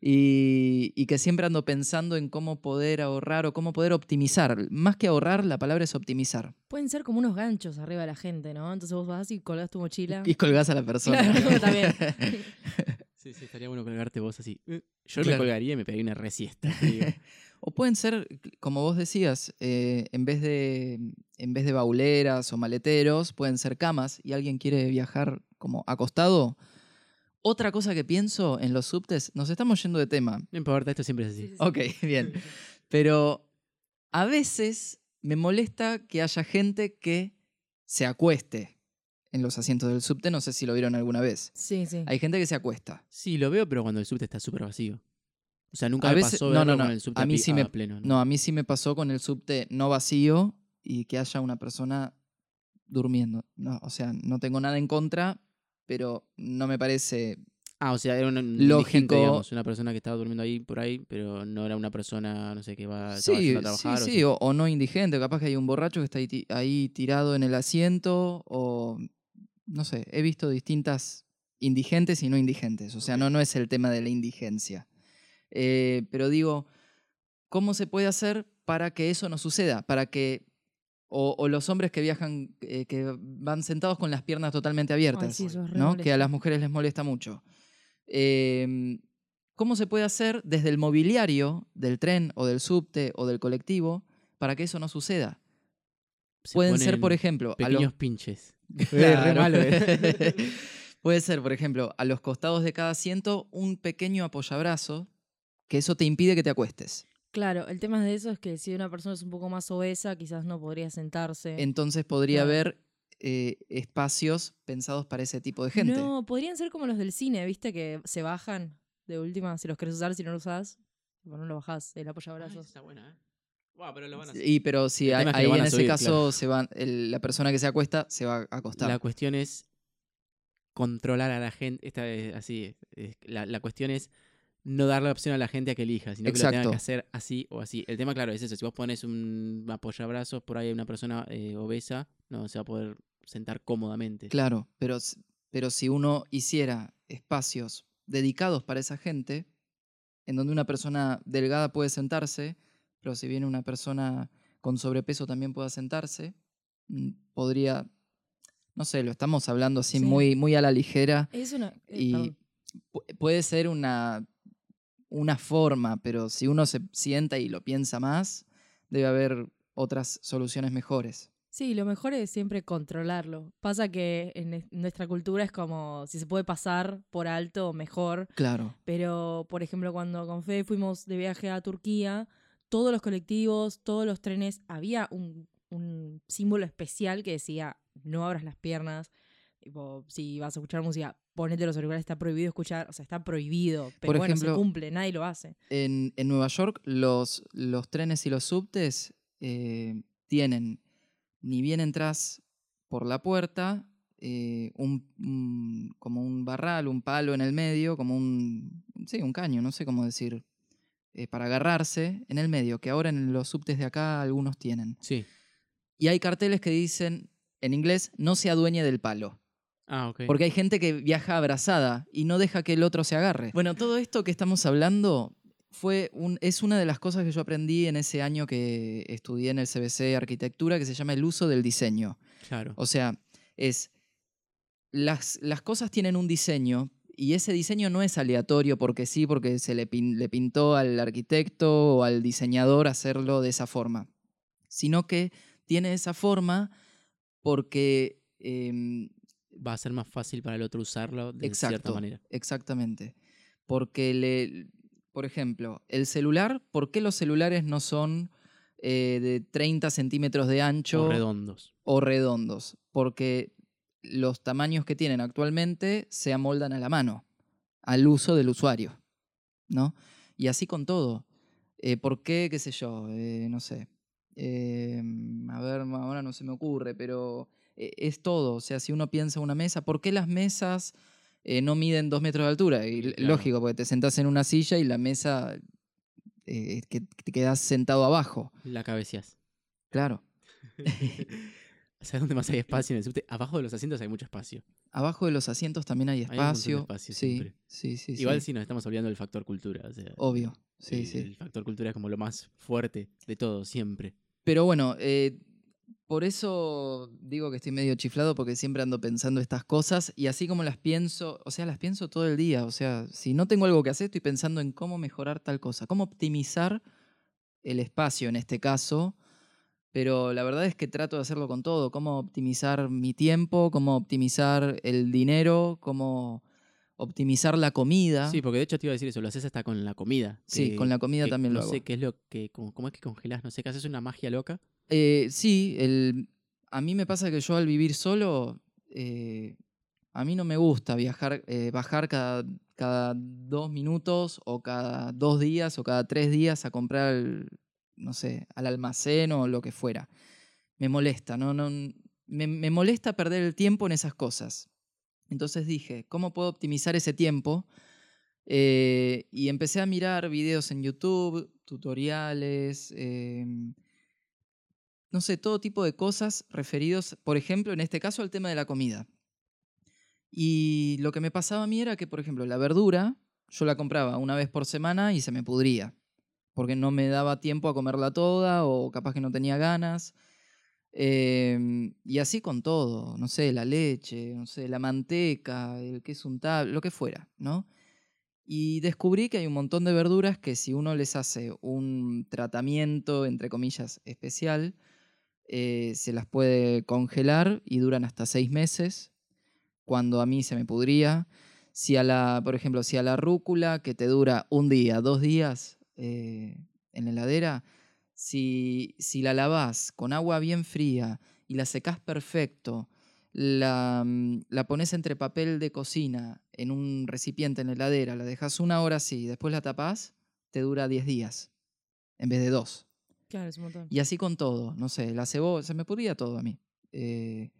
[SPEAKER 3] Y, y que siempre ando pensando en cómo poder ahorrar o cómo poder optimizar. Más que ahorrar, la palabra es optimizar.
[SPEAKER 2] Pueden ser como unos ganchos arriba de la gente, ¿no? Entonces vos vas y colgás tu mochila.
[SPEAKER 3] Y colgás a la persona.
[SPEAKER 2] Claro, también.
[SPEAKER 1] Sí, sí, estaría bueno colgarte vos así. Yo
[SPEAKER 3] Claro.
[SPEAKER 1] me colgaría y me pegaría una resiesta.
[SPEAKER 3] O pueden ser, como vos decías, eh, en, vez de, en vez de bauleras o maleteros, pueden ser camas y alguien quiere viajar como acostado. Otra cosa que pienso en los subtes, nos estamos yendo de tema.
[SPEAKER 1] No importa, esto siempre es así.
[SPEAKER 2] Sí, sí, sí.
[SPEAKER 3] Ok, bien. Pero a veces me molesta que haya gente que se acueste en los asientos del subte. No sé si lo vieron alguna vez.
[SPEAKER 2] Sí, sí.
[SPEAKER 3] Hay gente que se acuesta.
[SPEAKER 1] Sí, lo veo, pero cuando el subte está súper vacío. O sea, nunca
[SPEAKER 3] A
[SPEAKER 1] me
[SPEAKER 3] veces-
[SPEAKER 1] pasó
[SPEAKER 3] no,
[SPEAKER 1] verlo
[SPEAKER 3] no, no.
[SPEAKER 1] con el subte
[SPEAKER 3] A mí sí me-
[SPEAKER 1] pleno. ¿no?
[SPEAKER 3] No, a mí sí me pasó con el subte no vacío y que haya una persona durmiendo. No, o sea, no tengo nada en contra, pero no me parece.
[SPEAKER 1] Ah, o sea, era un
[SPEAKER 3] Lógico.
[SPEAKER 1] digamos, una persona que estaba durmiendo ahí por ahí, pero no era una persona, no sé, que va
[SPEAKER 3] Sí,
[SPEAKER 1] a
[SPEAKER 3] sí,
[SPEAKER 1] trabajar. o
[SPEAKER 3] sí, o, o no indigente. Capaz que hay un borracho que está ahí, ahí tirado en el asiento, o no sé, he visto distintas indigentes y no indigentes. O sea, no, no es el tema de la indigencia. Eh, pero digo, ¿cómo se puede hacer para que eso no suceda? Para que. O, o los hombres que viajan, eh, que van sentados con las piernas totalmente abiertas,
[SPEAKER 2] sí, eso es re
[SPEAKER 3] ¿no? Que a las mujeres les molesta mucho. Em, ¿Cómo se puede hacer desde el mobiliario del tren o del subte o del colectivo para que eso no suceda?
[SPEAKER 1] Se
[SPEAKER 3] Pueden ser, por ejemplo, a los,
[SPEAKER 1] Pequeños pinches.
[SPEAKER 3] Claro.
[SPEAKER 1] Re malo, ¿eh?
[SPEAKER 3] Puede ser, por ejemplo, a los costados de cada asiento un pequeño apoyabrazo, que eso te impide que te acuestes.
[SPEAKER 2] Claro, el tema de eso es que si una persona es un poco más obesa, quizás no podría sentarse.
[SPEAKER 3] Entonces podría
[SPEAKER 2] Claro.
[SPEAKER 3] haber eh, espacios pensados para ese tipo de gente.
[SPEAKER 2] No, podrían ser como los del cine, ¿viste? Que se bajan de última, si los querés usar, si no los usás, tipo, no lo bajás, el apoyabrazos.
[SPEAKER 1] está buena, ¿eh? Buah, pero lo van a hacer.
[SPEAKER 3] Y pero si hay- ahí en ese
[SPEAKER 1] subir,
[SPEAKER 3] caso
[SPEAKER 1] claro.
[SPEAKER 3] se van, el- la persona que se acuesta se va a acostar.
[SPEAKER 1] La cuestión es controlar a la gente. Esta es así. es- la, la cuestión es no darle la opción a la gente a que elija, sino que lo tengan que hacer así o así. El tema, claro, es eso. Si vos pones un apoyabrazos por ahí a una persona eh, obesa, no se va a poder sentar cómodamente.
[SPEAKER 3] Claro, pero, pero si uno hiciera espacios dedicados para esa gente, en donde una persona delgada puede sentarse, pero si viene una persona con sobrepeso también pueda sentarse, mm, podría, no sé, lo estamos hablando así
[SPEAKER 2] Sí.
[SPEAKER 3] muy, muy a la ligera,
[SPEAKER 2] Es una. eh,
[SPEAKER 3] y puede ser una, una forma, pero si uno se sienta y lo piensa más, debe haber otras soluciones mejores.
[SPEAKER 2] Sí, lo mejor es siempre controlarlo. Pasa que en es- nuestra cultura es como si se puede pasar por alto, mejor.
[SPEAKER 3] Claro.
[SPEAKER 2] Pero, por ejemplo, cuando con Fede fuimos de viaje a Turquía, todos los colectivos, todos los trenes, había un, un símbolo especial que decía, no abras las piernas. Tipo, si vas a escuchar música, ponete los auriculares, está prohibido escuchar. O sea, está prohibido. Pero
[SPEAKER 3] Por
[SPEAKER 2] bueno, se cumple, nadie lo hace.
[SPEAKER 3] En, en Nueva York los, los trenes y los subtes eh, tienen, ni bien entras por la puerta, eh, un, un- como un barral, un palo en el medio, como un, sí, un caño, no sé cómo decir, eh, para agarrarse en el medio, que ahora en los subtes de acá algunos tienen.
[SPEAKER 1] Sí.
[SPEAKER 3] Y hay carteles que dicen, en inglés, no se adueñe del palo.
[SPEAKER 1] Ah, ok.
[SPEAKER 3] Porque hay gente que viaja abrazada y no deja que el otro se agarre. Bueno, todo esto que estamos hablando fue un, es una de las cosas que yo aprendí en ese año que estudié en el CBC Arquitectura, que se llama el uso del diseño.
[SPEAKER 1] Claro.
[SPEAKER 3] O sea, es. Las, las cosas tienen un diseño y ese diseño no es aleatorio porque sí, porque se le, pin- le pintó al arquitecto o al diseñador hacerlo de esa forma, sino que tiene esa forma porque. em,
[SPEAKER 1] Va a ser más fácil para el otro usarlo de cierta manera.
[SPEAKER 3] exactamente. Porque, le, por ejemplo, el celular, ¿por qué los celulares no son eh, de 30 centímetros de ancho
[SPEAKER 1] O redondos.
[SPEAKER 3] o redondos? Porque los tamaños que tienen actualmente se amoldan a la mano, al uso del usuario, ¿no? Y así con todo. Eh, ¿Por qué, qué sé yo? Eh, no sé. A ver, ahora no se me ocurre, pero es todo. O sea, si uno piensa una mesa, ¿por qué las mesas eh, no miden dos metros de altura? Y, l-
[SPEAKER 1] Claro.
[SPEAKER 3] Lógico, porque te sentás en una silla y la mesa eh, que te quedas sentado abajo.
[SPEAKER 1] La cabeceas.
[SPEAKER 3] Claro.
[SPEAKER 1] ¿Sabes dónde más hay espacio en el subte? Abajo de los asientos hay mucho espacio.
[SPEAKER 3] Abajo de los asientos también hay
[SPEAKER 1] un montón de
[SPEAKER 3] espacio.
[SPEAKER 1] espacio
[SPEAKER 3] sí,
[SPEAKER 1] siempre.
[SPEAKER 3] sí, sí,
[SPEAKER 1] Igual
[SPEAKER 3] sí.
[SPEAKER 1] sí nos estamos olvidando del factor cultura. O sea,
[SPEAKER 3] Obvio. Sí,
[SPEAKER 1] el,
[SPEAKER 3] sí.
[SPEAKER 1] el factor cultura es como lo más fuerte de todo, siempre.
[SPEAKER 3] Pero bueno, eh, por eso digo que estoy medio chiflado porque siempre ando pensando estas cosas y así como las pienso, o sea, las pienso todo el día. O sea, si no tengo algo que hacer, estoy pensando en cómo mejorar tal cosa, cómo optimizar el espacio en este caso. Pero la verdad es que trato de hacerlo con todo, cómo optimizar mi tiempo, cómo optimizar el dinero, cómo optimizar la comida.
[SPEAKER 1] Sí, porque de hecho te iba a decir eso, lo haces hasta con la comida.
[SPEAKER 3] Sí,
[SPEAKER 1] que-
[SPEAKER 3] con la comida
[SPEAKER 1] que
[SPEAKER 3] también lo
[SPEAKER 1] no sé
[SPEAKER 3] hago.
[SPEAKER 1] qué es lo que, cómo, cómo es que congelás, no sé, que haces una magia loca.
[SPEAKER 3] Eh, sí, a mí me pasa que yo al vivir solo, eh, a mí no me gusta viajar, eh, bajar cada, dos minutos o cada dos días o cada tres días a comprar, no sé, al almacén o lo que fuera. Me molesta, ¿no? no me, me molesta perder el tiempo en esas cosas. Entonces dije, ¿cómo puedo optimizar ese tiempo? Y empecé a mirar videos en YouTube, tutoriales, em, no sé, todo tipo de cosas referidos, por ejemplo, en este caso al tema de la comida. Y lo que me pasaba a mí era que, por ejemplo, la verdura yo la compraba una vez por semana y se me pudría, porque no me daba tiempo a comerla toda o capaz que no tenía ganas. Em, y así con todo, no sé, la leche, no sé, la manteca, el queso untable, lo que fuera, ¿no? Y descubrí que hay un montón de verduras que si uno les hace un tratamiento, entre comillas, especial, eh, se las puede congelar y duran hasta seis meses, cuando a mí se me pudría. Si a la, por ejemplo, si a la rúcula, que te dura un día, dos días eh, en la heladera, si, si la lavás con agua bien fría y la secás perfecto, la, mm, la pones entre papel de cocina en un recipiente en la heladera, la dejas una hora así, después la tapás, te dura 10 días en vez de dos.
[SPEAKER 2] Claro, es un montón.
[SPEAKER 3] Y así con todo, no sé, la cebolla, se me pudría todo a mí. Eh,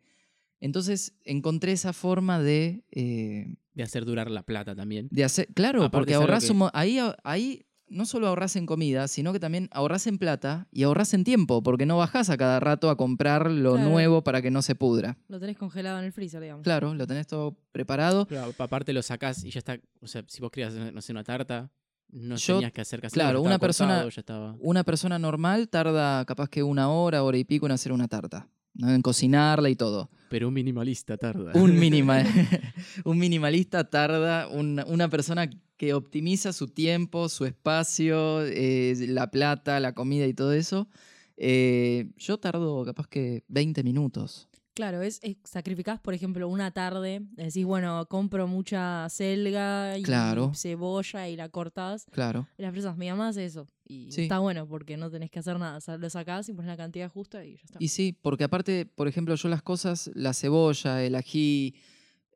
[SPEAKER 3] entonces encontré esa forma de, eh,
[SPEAKER 1] De hacer durar la plata también.
[SPEAKER 3] de hacer, claro,
[SPEAKER 1] Aparte
[SPEAKER 3] porque ahorras
[SPEAKER 1] que-
[SPEAKER 3] un mo- ahí, ahí no solo ahorras en comida, sino que también ahorras en plata y ahorras en tiempo, porque no bajás a cada rato a comprar lo
[SPEAKER 2] Claro.
[SPEAKER 3] nuevo para que no se pudra.
[SPEAKER 2] Lo tenés congelado en el freezer, digamos.
[SPEAKER 3] Claro, lo tenés todo preparado.
[SPEAKER 1] Pero aparte lo sacás y ya está. O sea, si vos querías, hacer, no sé, una tarta, no
[SPEAKER 3] Yo-
[SPEAKER 1] tenías que hacer casi
[SPEAKER 3] claro, una persona-
[SPEAKER 1] cortado, ya estaba.
[SPEAKER 3] Una persona normal tarda capaz que una hora, hora y pico en hacer una tarta, ¿no? en cocinarla y todo.
[SPEAKER 1] Pero un minimalista tarda.
[SPEAKER 3] Un, minima- un minimalista tarda, una, una persona que optimiza su tiempo, su espacio, eh, la plata, la comida y todo eso. eh, yo tardo capaz que 20 minutos.
[SPEAKER 2] Claro, es, es- sacrificás, por ejemplo, una tarde, decís, bueno, compro mucha selga y
[SPEAKER 3] Claro.
[SPEAKER 2] cebolla y la cortás.
[SPEAKER 3] Claro.
[SPEAKER 2] Y las fresas, mi mamá hace eso. Y
[SPEAKER 3] Sí.
[SPEAKER 2] está bueno porque no tenés que hacer nada. O sea, lo sacás y pones la cantidad justa y ya está.
[SPEAKER 3] Y sí, porque aparte, por ejemplo, yo las cosas, la cebolla, el ají,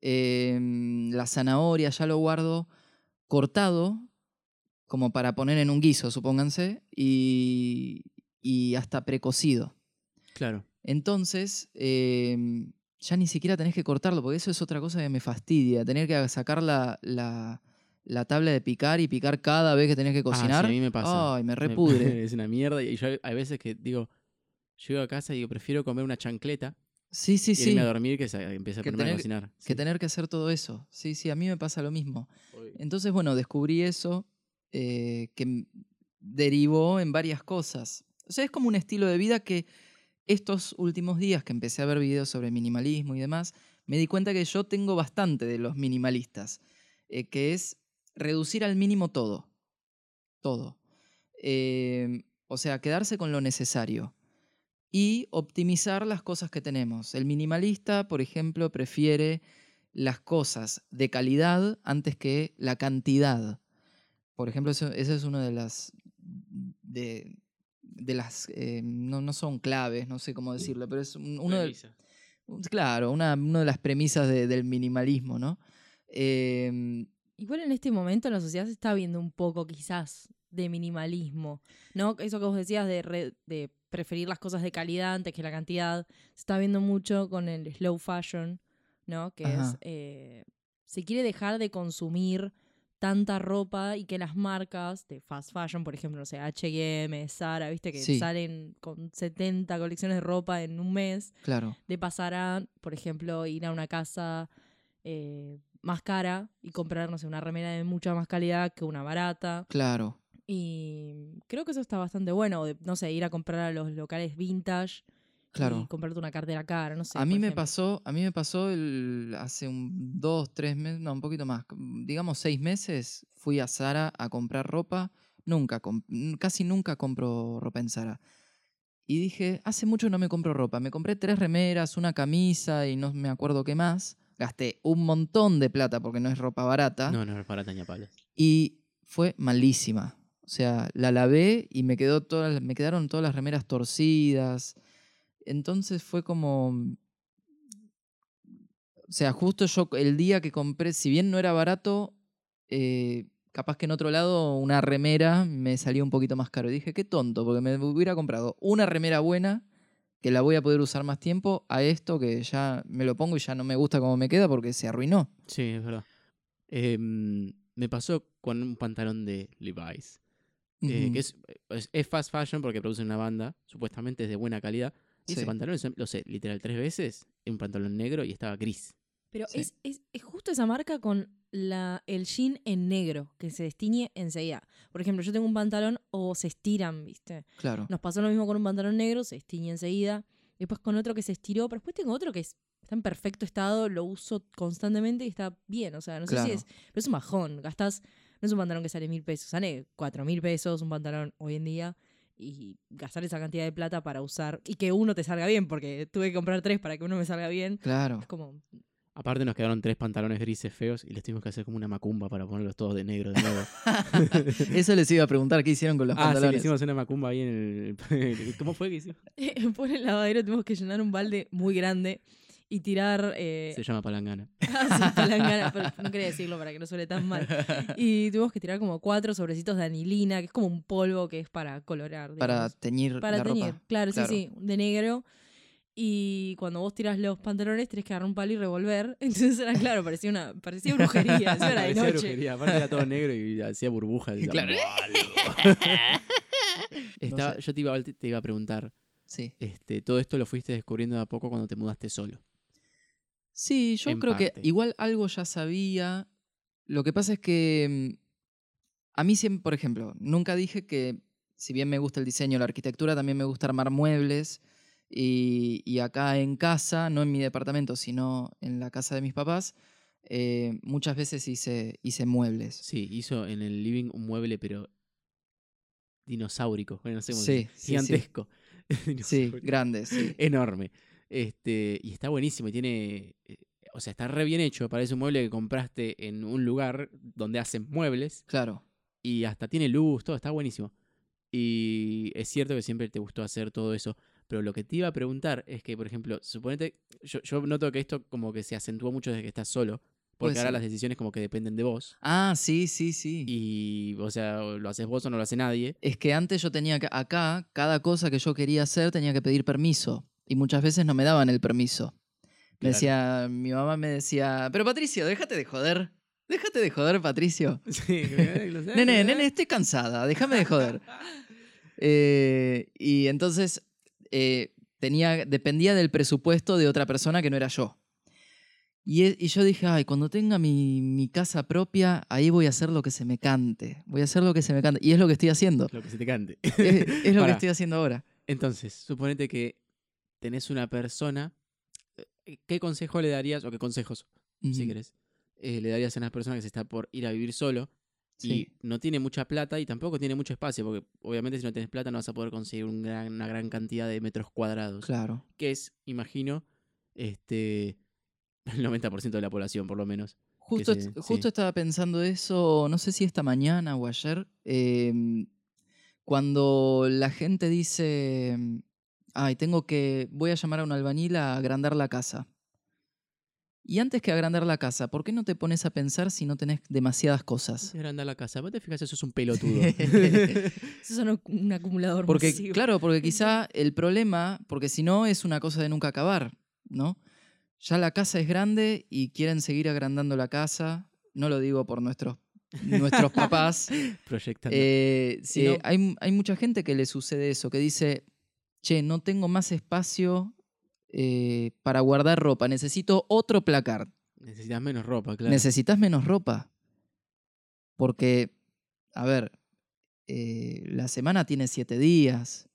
[SPEAKER 3] em, la zanahoria, ya lo guardo cortado, como para poner en un guiso, supónganse, y, y hasta precocido.
[SPEAKER 1] Claro.
[SPEAKER 3] Entonces, em, ya ni siquiera tenés que cortarlo, porque eso es otra cosa que me fastidia, tener que sacar la, la, la tabla de picar y picar cada vez que tenías que
[SPEAKER 1] Ah, sí,
[SPEAKER 3] cocinar.
[SPEAKER 1] a mí me pasa.
[SPEAKER 3] Ay, me repudre.
[SPEAKER 1] es una mierda. Y yo hay veces que digo, llego a casa y digo, prefiero comer una chancleta
[SPEAKER 3] sí, sí,
[SPEAKER 1] y
[SPEAKER 3] sí.
[SPEAKER 1] irme a dormir que se empiece a
[SPEAKER 3] Que
[SPEAKER 1] ponerme a
[SPEAKER 3] tener-
[SPEAKER 1] cocinar.
[SPEAKER 3] Que
[SPEAKER 1] Sí.
[SPEAKER 3] tener que hacer todo eso. Sí, sí, a mí me pasa lo mismo. Entonces, bueno, descubrí eso eh, que derivó en varias cosas. O sea, es como un estilo de vida que estos últimos días que empecé a ver videos sobre minimalismo y demás, me di cuenta que yo tengo bastante de los minimalistas, eh, que es reducir al mínimo todo. Todo. Eh, o sea, quedarse con lo necesario y optimizar las cosas que tenemos. El minimalista, por ejemplo, prefiere las cosas de calidad antes que la cantidad. Por ejemplo, esa es una de las de las eh, no, no son claves, no sé cómo decirlo, pero es un- uno de, claro, una, una de las premisas de- del minimalismo, ¿no? Em,
[SPEAKER 2] Igual en este momento en la sociedad se está viendo un poco quizás de minimalismo, ¿no? Eso que vos decías de, re- de preferir las cosas de calidad antes que la cantidad, se está viendo mucho con el slow fashion, ¿no? Que es, eh, se quiere dejar de consumir tanta ropa y que las marcas de fast fashion, por ejemplo, no sé, H&M, Zara, viste que
[SPEAKER 3] Sí.
[SPEAKER 2] salen con 70 colecciones de ropa en un mes,
[SPEAKER 3] claro,
[SPEAKER 2] de pasar a, por ejemplo, ir a una casa eh, más cara y comprar, no sé, una remera de mucha más calidad que una barata.
[SPEAKER 3] claro.
[SPEAKER 2] Y creo que eso está bastante bueno. de, no sé, ir a comprar a los locales vintage
[SPEAKER 3] Claro.
[SPEAKER 2] y comprarte una cartera cara, no sé.
[SPEAKER 3] a mí me
[SPEAKER 2] ejemplo.
[SPEAKER 3] pasó, a mí me pasó el- hace un dos, tres meses, no, un poquito más, mm, digamos seis meses, fui a Zara a comprar ropa. Nunca, casi nunca compro ropa en Zara. Y dije, hace mucho no me compro ropa. Me compré tres remeras, una camisa y no me acuerdo qué más. Gasté un montón de plata porque no es ropa barata.
[SPEAKER 1] No, no es para Taña Palas.
[SPEAKER 3] Y fue malísima. O sea, la lavé y me, quedó todas, me quedaron todas las remeras torcidas. Entonces fue como... O sea, justo yo el día que compré, si bien no era barato, eh, capaz que en otro lado una remera me salía un poquito más caro. Y dije, qué tonto, porque me hubiera comprado una remera buena que la voy a poder usar más tiempo a esto que ya me lo pongo y ya no me gusta cómo me queda porque se arruinó.
[SPEAKER 1] Sí, es verdad. Em, me pasó con un pantalón de Levi's. eh, que es, es- es fast fashion porque producen una banda, supuestamente es de buena calidad. Y ese pantalón, lo sé, literal tres veces, un pantalón negro y estaba gris.
[SPEAKER 2] Pero
[SPEAKER 3] Sí.
[SPEAKER 2] es, es, es justo esa marca con la, el jean en negro, que se destiñe enseguida. Por ejemplo, yo tengo un pantalón o se estiran, ¿viste?
[SPEAKER 3] Claro.
[SPEAKER 2] Nos pasó lo mismo con un pantalón negro, se destiñe enseguida. Después con otro que se estiró, pero después tengo otro que es- está en perfecto estado, lo uso constantemente y está bien. O sea, no sé
[SPEAKER 3] Claro.
[SPEAKER 2] si es. Pero es un bajón. Gastás. No es un pantalón que sale mil pesos, sale cuatro mil pesos un pantalón hoy en día. Y gastar esa cantidad de plata para usar. Y que uno te salga bien, porque tuve que comprar tres para que uno me salga bien.
[SPEAKER 3] Claro.
[SPEAKER 2] Es como.
[SPEAKER 1] Aparte nos quedaron tres pantalones grises feos y les tuvimos que hacer como una macumba para ponerlos todos de negro de nuevo.
[SPEAKER 3] Eso les iba a preguntar, ¿qué hicieron con los
[SPEAKER 1] ah, sí, le
[SPEAKER 3] pantalones?
[SPEAKER 1] hicimos una macumba ahí en el... ¿Cómo fue que hicimos?
[SPEAKER 2] Por el lavadero tuvimos que llenar un balde muy grande y tirar. eh,
[SPEAKER 1] Se llama palangana.
[SPEAKER 2] Ah, sí, palangana, pero no quería decirlo para que no suene tan mal. Y tuvimos que tirar como cuatro sobrecitos de anilina, que es como un polvo que es para colorar.
[SPEAKER 3] Para teñir
[SPEAKER 2] para
[SPEAKER 3] la
[SPEAKER 2] teñir.
[SPEAKER 3] ropa.
[SPEAKER 2] Claro,
[SPEAKER 3] Claro.
[SPEAKER 2] sí, sí, de negro. Y cuando vos tiras los pantalones tenés que agarrar un palo y revolver. Entonces era claro, parecía una parecía brujería. Eso era de
[SPEAKER 1] Parecía
[SPEAKER 2] noche.
[SPEAKER 1] brujería, Aparte era todo negro y hacía burbujas. Estaba-
[SPEAKER 3] sé.
[SPEAKER 1] Yo te iba, te iba a preguntar,
[SPEAKER 3] Sí.
[SPEAKER 1] este, todo esto lo fuiste descubriendo de a poco cuando te mudaste solo.
[SPEAKER 3] Sí, yo creo que igual algo ya sabía. Lo que pasa es que mm, a mí siempre, por ejemplo, nunca dije que si bien me gusta el diseño, la arquitectura, también me gusta armar muebles. Y, y acá en casa, no en mi departamento, sino en la casa de mis papás, eh, muchas veces hice, hice muebles.
[SPEAKER 1] Sí, hizo en el living un mueble, pero dinosaurico, bueno, no sé cómo
[SPEAKER 3] Sí,
[SPEAKER 1] decir,
[SPEAKER 3] sí, sí.
[SPEAKER 1] gigantesco.
[SPEAKER 3] Sí,
[SPEAKER 1] Dinosaurico.
[SPEAKER 3] grande, sí.
[SPEAKER 1] Enorme. Este, y está buenísimo, y tiene, eh, o sea, está re bien hecho, parece un mueble que compraste en un lugar donde hacen muebles
[SPEAKER 3] Claro.
[SPEAKER 1] y hasta tiene luz, todo está buenísimo. Y es cierto que siempre te gustó hacer todo eso, pero lo que te iba a preguntar es que, por ejemplo, suponete, yo, yo noto que esto como que se acentúa mucho desde que estás solo, porque ahora las decisiones como que dependen de vos.
[SPEAKER 3] Ah, sí, sí, sí.
[SPEAKER 1] Y, o sea, lo haces vos o no lo hace nadie.
[SPEAKER 3] Es que antes yo tenía que, acá, cada cosa que yo quería hacer tenía que pedir permiso. Y muchas veces no me daban el permiso. Me
[SPEAKER 1] Claro.
[SPEAKER 3] decía, mi mamá me decía, pero Patricio, déjate de joder. Déjate de joder, Patricio.
[SPEAKER 1] Sí, sé,
[SPEAKER 3] Nene, nene, estoy cansada, déjame de joder. Eh, y entonces eh, tenía, dependía del presupuesto de otra persona que no era yo. Y, e- y yo dije, ay, cuando tenga mi, mi casa propia, ahí voy a hacer lo que se me cante. Voy a hacer lo que se me cante. Y es lo que estoy haciendo.
[SPEAKER 1] Lo que se te cante.
[SPEAKER 3] Es, es lo que estoy haciendo ahora.
[SPEAKER 1] Entonces, suponete que tenés una persona. eh, ¿Qué consejo le darías, o qué consejos, si querés, eh, le darías a una persona que se está por ir a vivir solo
[SPEAKER 3] Sí.
[SPEAKER 1] y no tiene mucha plata y tampoco tiene mucho espacio? Porque obviamente si no tenés plata no vas a poder conseguir un gran- una gran cantidad de metros cuadrados.
[SPEAKER 3] Claro.
[SPEAKER 1] Que es, imagino, este el 90% de la población, por lo menos.
[SPEAKER 3] Justo,
[SPEAKER 1] se- sí.
[SPEAKER 3] estaba pensando eso, no sé si esta mañana o ayer, em, cuando la gente dice, ay, tengo que, voy a llamar a un albañil a agrandar la casa. Y antes que agrandar la casa, ¿por qué no te pones a pensar si no tenés demasiadas cosas?
[SPEAKER 1] Se agranda la casa. Vos te fijas, eso es un pelotudo.
[SPEAKER 2] Eso es un, un acumulador
[SPEAKER 3] Porque,
[SPEAKER 2] masivo.
[SPEAKER 3] claro, porque quizá el problema, porque si no es una cosa de nunca acabar, ¿no? Ya la casa es grande y quieren seguir agrandando la casa. No lo digo por nuestros, nuestros papás.
[SPEAKER 1] Proyectando.
[SPEAKER 3] Eh,
[SPEAKER 1] Si
[SPEAKER 3] eh,
[SPEAKER 1] no-
[SPEAKER 3] hay, hay mucha gente que le sucede eso, que dice, che, no tengo más espacio eh, para guardar ropa, necesito otro placar.
[SPEAKER 1] Necesitas menos ropa, claro.
[SPEAKER 3] Necesitas menos ropa. Porque, a ver, eh, la semana tiene siete días.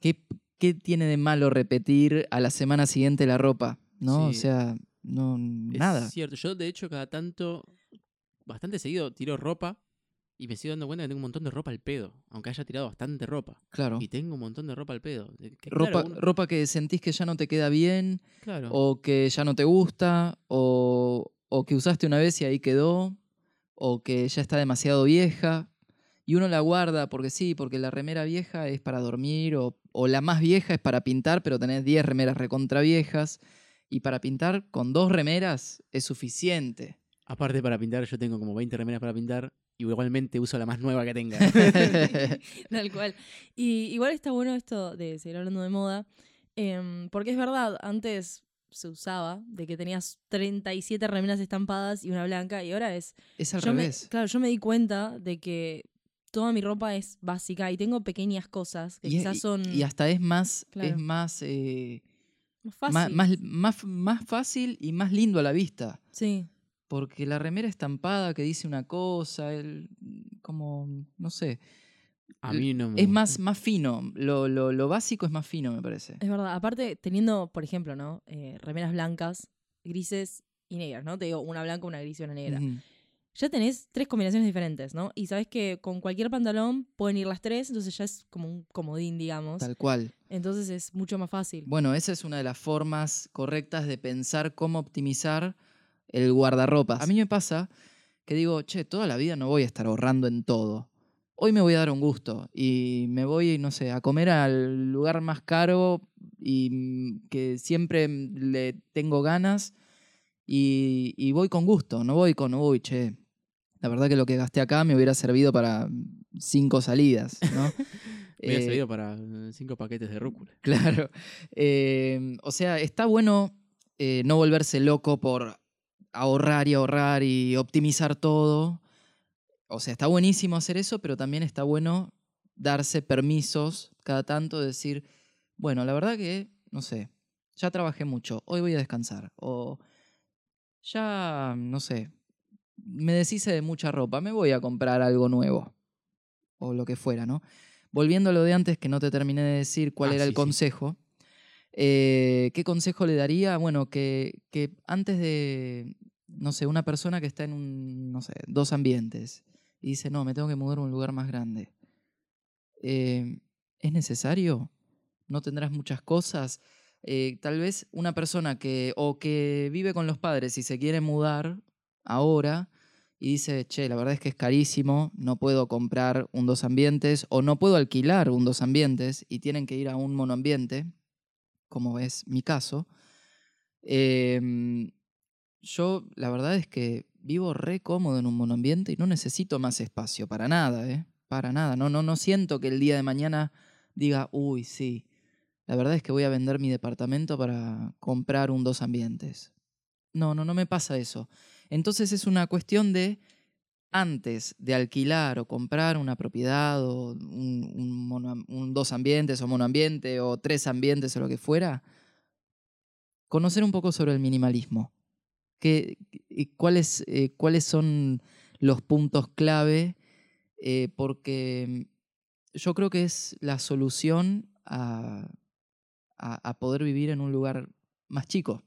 [SPEAKER 3] ¿Qué, ¿Qué tiene de malo repetir a la semana siguiente la ropa? ¿No? O sea, no,
[SPEAKER 1] Es
[SPEAKER 3] nada.
[SPEAKER 1] cierto, yo de hecho cada tanto, bastante seguido, tiro ropa y me sigo dando cuenta que tengo un montón de ropa al pedo, aunque haya tirado bastante ropa.
[SPEAKER 3] Claro.
[SPEAKER 1] Y tengo un montón de ropa al pedo. que,
[SPEAKER 3] Ropa,
[SPEAKER 1] claro, uno-
[SPEAKER 3] ropa que sentís que ya no te queda bien,
[SPEAKER 1] claro.
[SPEAKER 3] o que ya no te gusta, o, o que usaste una vez y ahí quedó, o que ya está demasiado vieja. Y uno la guarda porque sí, porque la remera vieja es para dormir, o, o la más vieja es para pintar, pero tenés 10 remeras recontra viejas. Y para pintar con dos remeras es suficiente.
[SPEAKER 1] Aparte para pintar, yo tengo como 20 remeras para pintar igualmente uso la más nueva que tenga.
[SPEAKER 2] Tal cual. Y igual está bueno esto de seguir hablando de moda, em, porque es verdad, antes se usaba de que tenías 37 remeras estampadas y una blanca, y ahora es...
[SPEAKER 3] es al
[SPEAKER 2] yo me-
[SPEAKER 3] revés.
[SPEAKER 2] claro, yo me di cuenta de que toda mi ropa es básica y tengo pequeñas cosas que
[SPEAKER 3] Y,
[SPEAKER 2] quizás son
[SPEAKER 3] y hasta es más,
[SPEAKER 2] Claro.
[SPEAKER 3] es más, eh,
[SPEAKER 2] más fácil.
[SPEAKER 3] más, más, más fácil y más lindo a la vista.
[SPEAKER 2] Sí,
[SPEAKER 3] Porque la remera estampada que dice una cosa, el, como, no sé,
[SPEAKER 1] A mí no me
[SPEAKER 3] es
[SPEAKER 1] gusta.
[SPEAKER 3] más, más fino. Lo, lo- lo básico es más fino, me parece.
[SPEAKER 2] es verdad. Aparte, teniendo, por ejemplo, ¿no? Eh, remeras blancas, grises y negras, ¿no? Te digo, una blanca, una gris y una negra. Ya tenés tres combinaciones diferentes, ¿no? Y sabes que con cualquier pantalón pueden ir las tres, entonces ya es como un comodín, digamos.
[SPEAKER 3] Tal cual.
[SPEAKER 2] Entonces es mucho más fácil.
[SPEAKER 3] Bueno, esa es una de las formas correctas de pensar cómo optimizar el guardarropas. A mí me pasa que digo, che, toda la vida no voy a estar ahorrando en todo. Hoy me voy a dar un gusto y me voy, no sé, a comer al lugar más caro y mm, que siempre mm, le tengo ganas y, y voy con gusto, no voy con, uy, che, la verdad que lo que gasté acá me hubiera servido para cinco salidas, ¿no?
[SPEAKER 1] Me hubiera
[SPEAKER 3] Eh,
[SPEAKER 1] servido para cinco paquetes de rúcula.
[SPEAKER 3] Claro. Eh, o sea, está bueno eh, no volverse loco por ahorrar y ahorrar y optimizar todo. O sea, está buenísimo hacer eso, pero también está bueno darse permisos cada tanto, decir, bueno, la verdad que, no sé, ya trabajé mucho, hoy voy a descansar. O ya, no sé, me deshice de mucha ropa, me voy a comprar algo nuevo. O lo que fuera, ¿no? Volviendo a lo de antes que no te terminé de decir cuál
[SPEAKER 1] Ah,
[SPEAKER 3] era
[SPEAKER 1] sí,
[SPEAKER 3] el
[SPEAKER 1] sí.
[SPEAKER 3] Eh, ¿Qué consejo le daría? Bueno, que, que antes de, no sé, una persona que está en un, no sé, dos ambientes y dice, no, me tengo que mudar a un lugar más grande. Eh, ¿Es necesario? ¿No tendrás muchas cosas? Eh, tal vez una persona que, o que vive con los padres y se quiere mudar ahora y dice, che, la verdad es que es carísimo, no puedo comprar un dos ambientes o no puedo alquilar un dos ambientes y tienen que ir a un monoambiente, como es mi caso. Em, yo la verdad es que vivo re cómodo en un monoambiente y no necesito más espacio, para nada, ¿eh? Para nada. No, no, no siento que el día de mañana diga, uy, sí, la verdad es que voy a vender mi departamento para comprar un dos ambientes. No, no, no me pasa eso. Entonces es una cuestión de, antes de alquilar o comprar una propiedad o un, dos ambientes o monoambiente o tres ambientes o lo que fuera, conocer un poco sobre el minimalismo. ¿Qué, cuáles, eh, ¿Cuáles son los puntos clave? Eh, porque yo creo que es la solución a, a- a poder vivir en un lugar más chico.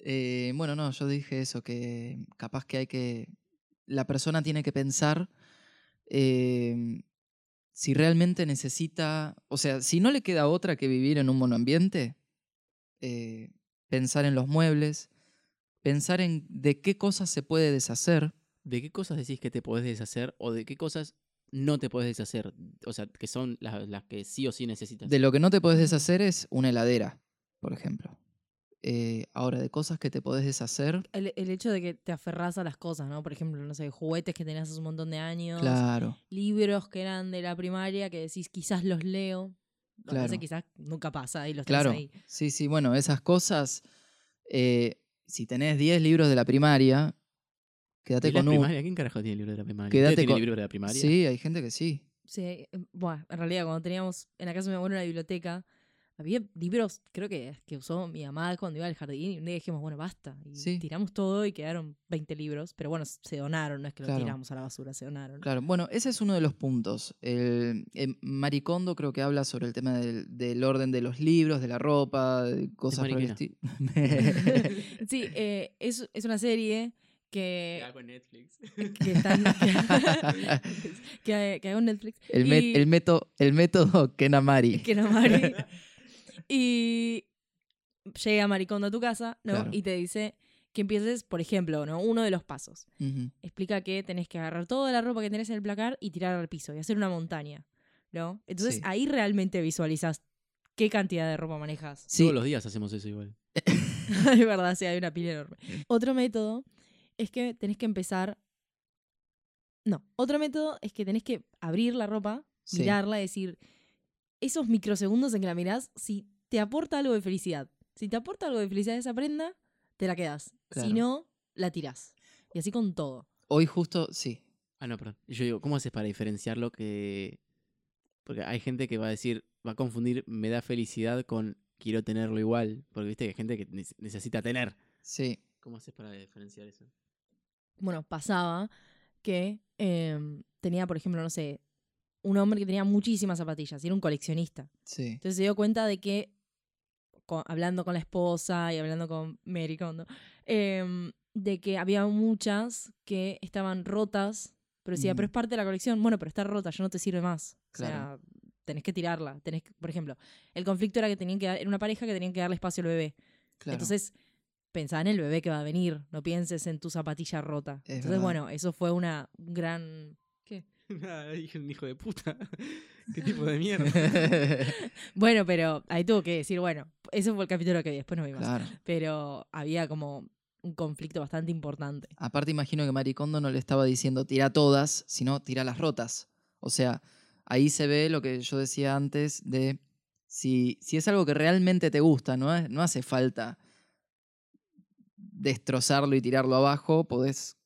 [SPEAKER 3] Eh, bueno, no, yo dije eso, que capaz que hay que. La persona tiene que pensar eh, si realmente necesita. O sea, si no le queda otra que vivir en un monoambiente, eh, pensar en los muebles, pensar en de qué cosas se puede deshacer.
[SPEAKER 1] ¿De qué cosas decís que te podés deshacer o de qué cosas no te podés deshacer? O sea, que son las, las que sí o sí necesitas.
[SPEAKER 3] De lo que no te podés deshacer es una heladera, por ejemplo. Eh, ahora, de cosas que te podés deshacer,
[SPEAKER 2] El, el hecho de que te aferrás a las cosas, ¿no? Por ejemplo, no sé, juguetes que tenías hace un montón de años,
[SPEAKER 3] claro.
[SPEAKER 2] libros que eran de la primaria que decís quizás los leo. Que
[SPEAKER 3] Claro.
[SPEAKER 2] quizás nunca pasa y los tenés
[SPEAKER 3] Claro,
[SPEAKER 2] ahí.
[SPEAKER 3] sí, sí, bueno, esas cosas, eh, si tenés 10 libros de la primaria, quédate
[SPEAKER 1] ¿Y la
[SPEAKER 3] con un...
[SPEAKER 1] primaria? ¿Quién carajo tiene libros de la primaria?
[SPEAKER 3] Quédate
[SPEAKER 1] ¿Ustedes tienen
[SPEAKER 3] con-
[SPEAKER 1] libros de la primaria?
[SPEAKER 3] Sí, hay gente que sí.
[SPEAKER 2] Sí, eh, bueno, en realidad cuando teníamos en la casa de mi abuelo una biblioteca, había libros, creo que, que usó mi mamá cuando iba al jardín y un día dijimos, bueno, basta. Y
[SPEAKER 3] Sí.
[SPEAKER 2] tiramos todo y quedaron 20 libros, pero bueno, se donaron, no es que
[SPEAKER 3] Claro.
[SPEAKER 2] los tiramos a la basura, se donaron.
[SPEAKER 3] Claro, bueno, ese es uno de los puntos. El, eh, Maricondo creo que habla sobre el tema del, del orden de los libros, de la ropa, de cosas por el
[SPEAKER 2] sí, eh, es, es una serie que,
[SPEAKER 1] en Netflix.
[SPEAKER 2] que está en- que, que hay en Netflix.
[SPEAKER 3] el, met-
[SPEAKER 2] y-
[SPEAKER 3] el, método, el método Kenamari.
[SPEAKER 2] que no Mari. Y llega Maricondo a tu casa, ¿no?
[SPEAKER 3] Claro.
[SPEAKER 2] Y te dice que empieces, por ejemplo, ¿no? Uno de los pasos. Explica que tenés que agarrar toda la ropa que tenés en el placar y tirar al piso y hacer una montaña, ¿no? Entonces
[SPEAKER 3] Sí.
[SPEAKER 2] ahí realmente visualizas qué cantidad de ropa manejas.
[SPEAKER 3] Sí,
[SPEAKER 1] Todos los días hacemos eso igual.
[SPEAKER 2] Es verdad, sí, hay una pila enorme. Otro método es que tenés que empezar. No, otro método es que tenés que abrir la ropa,
[SPEAKER 3] Sí.
[SPEAKER 2] mirarla y decir, esos microsegundos en que la mirás, si te aporta algo de felicidad. Si te aporta algo de felicidad esa prenda, te la quedas.
[SPEAKER 3] Claro.
[SPEAKER 2] Si no, la tirás. Y así con todo.
[SPEAKER 3] Hoy justo, sí.
[SPEAKER 1] Ah, no, perdón. Yo digo, ¿cómo haces para diferenciarlo que... Porque hay gente que va a decir, va a confundir me da felicidad con quiero tenerlo igual. Porque viste que hay gente que ne- necesita tener.
[SPEAKER 3] Sí,
[SPEAKER 1] ¿Cómo haces para diferenciar eso?
[SPEAKER 2] Bueno, pasaba que em, tenía, por ejemplo, no sé, un hombre que tenía muchísimas zapatillas y era un coleccionista.
[SPEAKER 3] sí.
[SPEAKER 2] Entonces se dio cuenta de que, hablando con la esposa y hablando con Mary Kondo, em, de que había muchas que estaban rotas, pero decía, pero es parte de la colección. Bueno, pero está rota, ya no te sirve más. O sea, tenés que tirarla. Tenés que- por ejemplo, el conflicto era que tenían que dar- era una pareja que tenían que darle espacio al bebé.
[SPEAKER 3] Claro.
[SPEAKER 2] Entonces, pensá en el bebé que va a venir, no pienses en tu zapatilla rota.
[SPEAKER 3] Es
[SPEAKER 2] Entonces,
[SPEAKER 3] verdad.
[SPEAKER 2] bueno, eso fue una gran... ¿Qué?
[SPEAKER 1] Un hijo de puta. ¿Qué tipo de mierda?
[SPEAKER 2] Bueno, pero ahí tuvo que decir, bueno, eso fue el capítulo que vi, después no vimos.
[SPEAKER 3] claro.
[SPEAKER 2] pero había como un conflicto bastante importante.
[SPEAKER 3] Aparte imagino que Maricondo no le estaba diciendo tira todas, sino tira las rotas. O sea, ahí se ve lo que yo decía antes de si, si es algo que realmente te gusta, no, no hace falta destrozarlo y tirarlo abajo, podés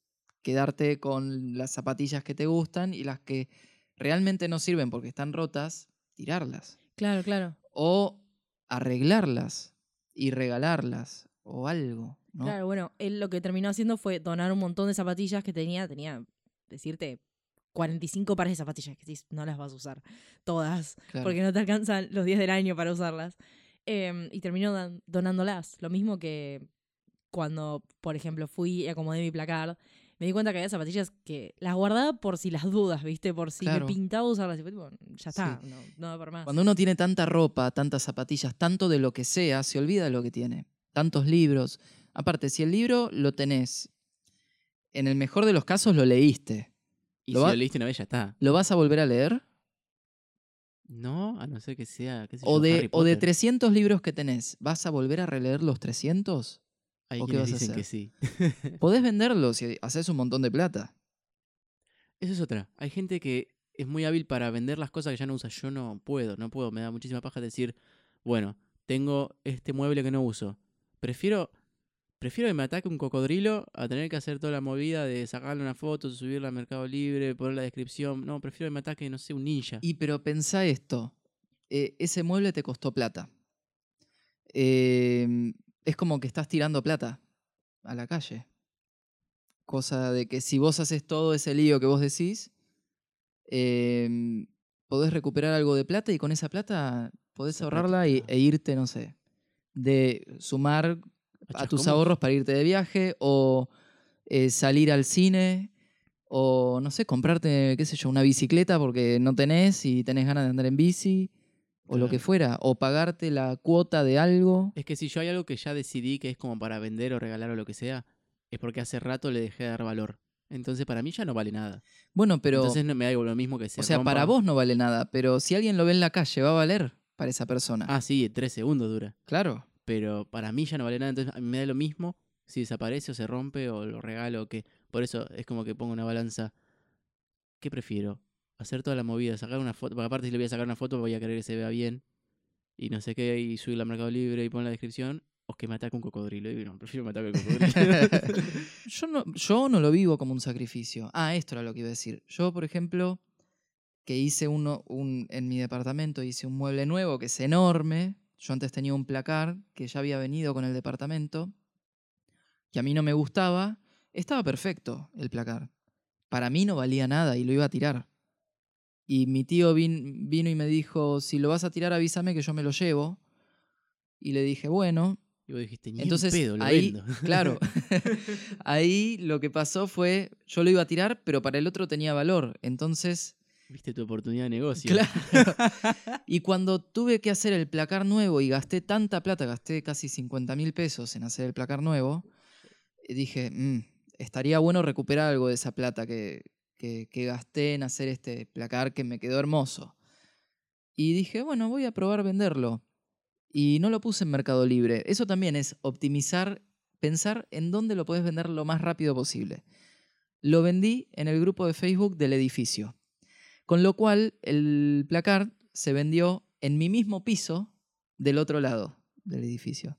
[SPEAKER 3] quedarte con las zapatillas que te gustan y las que realmente no sirven porque están rotas, tirarlas.
[SPEAKER 2] Claro, claro.
[SPEAKER 3] O arreglarlas y regalarlas o algo. ¿no?
[SPEAKER 2] Claro, bueno, él lo que terminó haciendo fue donar un montón de zapatillas que tenía, tenía, decirte, 45 pares de zapatillas que decís, no las vas a usar todas,
[SPEAKER 3] Claro.
[SPEAKER 2] porque no te alcanzan los días del año para usarlas. Em, y terminó donándolas. Lo mismo que cuando, por ejemplo, fui y acomodé mi placar, me di cuenta que había zapatillas que las guardaba por si las dudas, ¿viste? Por si
[SPEAKER 3] Claro.
[SPEAKER 2] me pintaba usarlas. Y fue tipo, ya
[SPEAKER 3] Sí.
[SPEAKER 2] está, no, no da para más.
[SPEAKER 3] Cuando uno tiene tanta ropa, tantas zapatillas, tanto de lo que sea, se olvida de lo que tiene. Tantos libros. Aparte, si el libro lo tenés, en el mejor de los casos lo leíste.
[SPEAKER 1] Y
[SPEAKER 3] Lo
[SPEAKER 1] si
[SPEAKER 3] va-
[SPEAKER 1] lo leíste una vez ya está.
[SPEAKER 3] ¿Lo vas a volver a leer?
[SPEAKER 1] No, a no ser que sea, qué sé
[SPEAKER 3] O
[SPEAKER 1] yo,
[SPEAKER 3] de,
[SPEAKER 1] Harry
[SPEAKER 3] o de
[SPEAKER 1] Potter.
[SPEAKER 3] 300 libros que tenés, ¿vas a volver a releer los 300?
[SPEAKER 1] Hay
[SPEAKER 3] ¿o qué
[SPEAKER 1] quienes
[SPEAKER 3] vas a
[SPEAKER 1] dicen que sí.
[SPEAKER 3] Podés venderlos y haces un montón de plata.
[SPEAKER 1] Eso es otra. Hay gente que es muy hábil para vender las cosas que ya no usa. Yo no puedo, no puedo. Me da muchísima paja decir, bueno, tengo este mueble que no uso. Prefiero Prefiero que me ataque un cocodrilo a tener que hacer toda la movida de sacarle una foto, subirla a Mercado Libre, poner la descripción. No, prefiero que me ataque, no sé, un ninja.
[SPEAKER 3] Y pero pensá esto, eh, ese mueble te costó plata. Em, es como que estás tirando plata a la calle. Cosa de que si vos haces todo ese lío que vos decís, em, podés recuperar algo de plata y con esa plata podés ahorrarla y- e irte, no sé, de sumar a tus ahorros para irte de viaje o eh, salir al cine o, no sé, comprarte, qué sé yo, una bicicleta porque no tenés y tenés ganas de andar en bici o lo que fuera, o pagarte la cuota de algo.
[SPEAKER 1] Es que si yo hay algo que ya decidí que es como para vender o regalar o lo que sea, es porque hace rato le dejé de dar valor. Entonces para mí ya no vale nada.
[SPEAKER 3] Bueno, pero,
[SPEAKER 1] Entonces no me da lo mismo que se
[SPEAKER 3] o sea, para vos no vale nada, pero si alguien lo ve en la calle, va a valer para esa persona.
[SPEAKER 1] Ah, sí, tres segundos dura.
[SPEAKER 3] Claro.
[SPEAKER 1] Pero para mí ya no vale nada. Entonces a mí me da lo mismo si desaparece o se rompe o lo regalo o qué. Por eso es como que pongo una balanza. ¿Qué prefiero? Hacer toda la movida, sacar una foto. Porque aparte si le voy a sacar una foto voy a querer que se vea bien. Y no sé qué, y subirla a Mercado Libre y poner la descripción. O que me ataque un cocodrilo. Y no, prefiero me un cocodrilo.
[SPEAKER 3] yo, no, yo no lo vivo como un sacrificio. Ah, esto era lo que iba a decir. Yo, por ejemplo, que hice uno, un, en mi departamento, hice un mueble nuevo que es enorme. Yo antes tenía un placar que ya había venido con el departamento, que a mí no me gustaba. Estaba perfecto el placar. Para mí no valía nada y lo iba a tirar. Y mi tío vin- vino y me dijo, si lo vas a tirar avísame que yo me lo llevo. Y le dije, bueno,
[SPEAKER 1] y vos dijiste, ni
[SPEAKER 3] entonces,
[SPEAKER 1] en pedo, lo
[SPEAKER 3] ahí,
[SPEAKER 1] vendo.
[SPEAKER 3] claro, ahí lo que pasó fue, yo lo iba a tirar, pero para el otro tenía valor. Entonces,
[SPEAKER 1] Viste tu oportunidad de negocio.
[SPEAKER 3] claro. y cuando tuve que hacer el placar nuevo y gasté tanta plata, gasté casi 50 mil pesos en hacer el placar nuevo, dije, "Mm, estaría bueno recuperar algo de esa plata que, que, gasté en hacer este placar que me quedó hermoso. Y dije, bueno, voy a probar venderlo. Y no lo puse en Mercado Libre. Eso también es optimizar, pensar en dónde lo puedes vender lo más rápido posible. Lo vendí en el grupo de Facebook del edificio. Con lo cual, el placar se vendió en mi mismo piso del otro lado del edificio.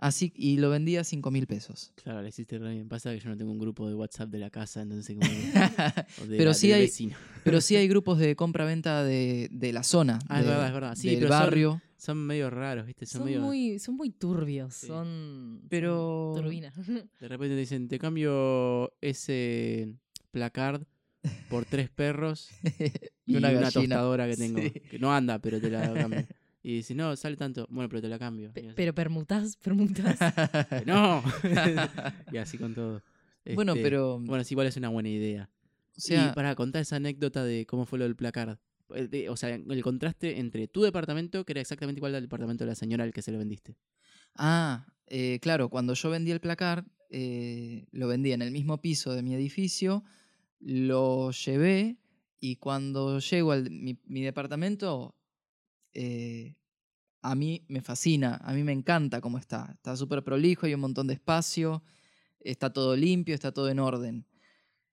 [SPEAKER 3] Así, y lo vendí a 5 mil pesos.
[SPEAKER 1] Claro, le hiciste re bien. Pasa que yo no tengo un grupo de WhatsApp de la casa, entonces como o de
[SPEAKER 3] Pero
[SPEAKER 1] la-
[SPEAKER 3] sí hay-
[SPEAKER 1] vecino.
[SPEAKER 3] Pero sí hay grupos de compra-venta de, de la zona.
[SPEAKER 1] Ah, es
[SPEAKER 3] de-
[SPEAKER 1] verdad, es verdad. Sí,
[SPEAKER 3] del
[SPEAKER 1] pero
[SPEAKER 3] barrio.
[SPEAKER 1] Son medio raros, ¿viste? Son,
[SPEAKER 2] Son
[SPEAKER 1] medio...
[SPEAKER 2] muy, son muy turbios,
[SPEAKER 1] Sí.
[SPEAKER 2] son,
[SPEAKER 3] Pero-
[SPEAKER 2] turbinas.
[SPEAKER 1] De repente te dicen, te cambio ese placard por tres perros y, una, tostadora que tengo.
[SPEAKER 3] Sí.
[SPEAKER 1] Que no anda, pero te la cambio. Y dice, no, sale tanto. Bueno, pero te la cambio.
[SPEAKER 2] Pe- Pero permutás, permutás.
[SPEAKER 1] no. y así con todo.
[SPEAKER 3] Bueno,
[SPEAKER 1] Este,
[SPEAKER 3] pero.
[SPEAKER 1] Bueno, sí, igual es una buena idea.
[SPEAKER 3] o sea,
[SPEAKER 1] y para contar esa anécdota de cómo fue lo del placard. Eh, O sea, el contraste entre tu departamento, que era exactamente igual al departamento de la señora al que se lo vendiste.
[SPEAKER 3] Ah, eh, claro, cuando yo vendí el placar, eh, lo vendí en el mismo piso de mi edificio, lo llevé y cuando llego a mi, mi departamento, eh, a mí me fascina, a mí me encanta cómo está. Está súper prolijo, hay un montón de espacio, está todo limpio, está todo en orden.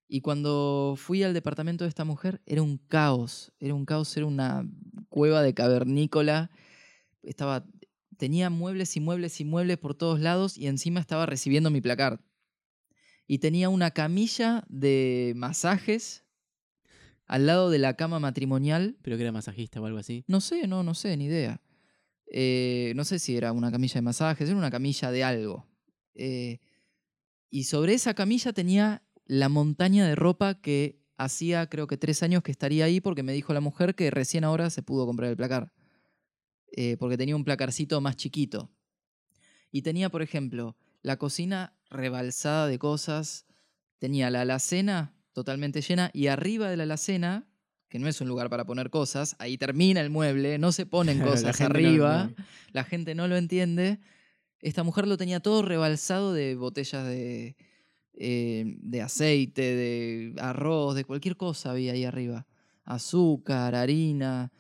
[SPEAKER 3] Y cuando fui al departamento de esta mujer, era un caos, era un caos, era una cueva de cavernícola. Estaba tenía muebles y muebles y muebles por todos lados y encima estaba recibiendo mi placar. Y tenía una camilla de masajes al lado de la cama matrimonial.
[SPEAKER 1] Pero que era masajista o algo así.
[SPEAKER 3] No sé, no, no sé, ni idea. Eh, no sé si era una camilla de masajes, era una camilla de algo. Eh, y sobre esa camilla tenía la montaña de ropa que hacía creo que tres años que estaría ahí porque me dijo la mujer que recién ahora se pudo comprar el placar. Eh, porque tenía un placarcito más chiquito. Y tenía, por ejemplo, la cocina rebalsada de cosas. Tenía la alacena totalmente llena y arriba de la alacena, que no es un lugar para poner cosas, ahí termina el mueble, no se ponen
[SPEAKER 1] la
[SPEAKER 3] cosas arriba,
[SPEAKER 1] no-
[SPEAKER 3] la gente no lo entiende. Esta mujer lo tenía todo rebalsado de botellas de, eh, de aceite, de arroz, de cualquier cosa había ahí arriba. Azúcar, harina.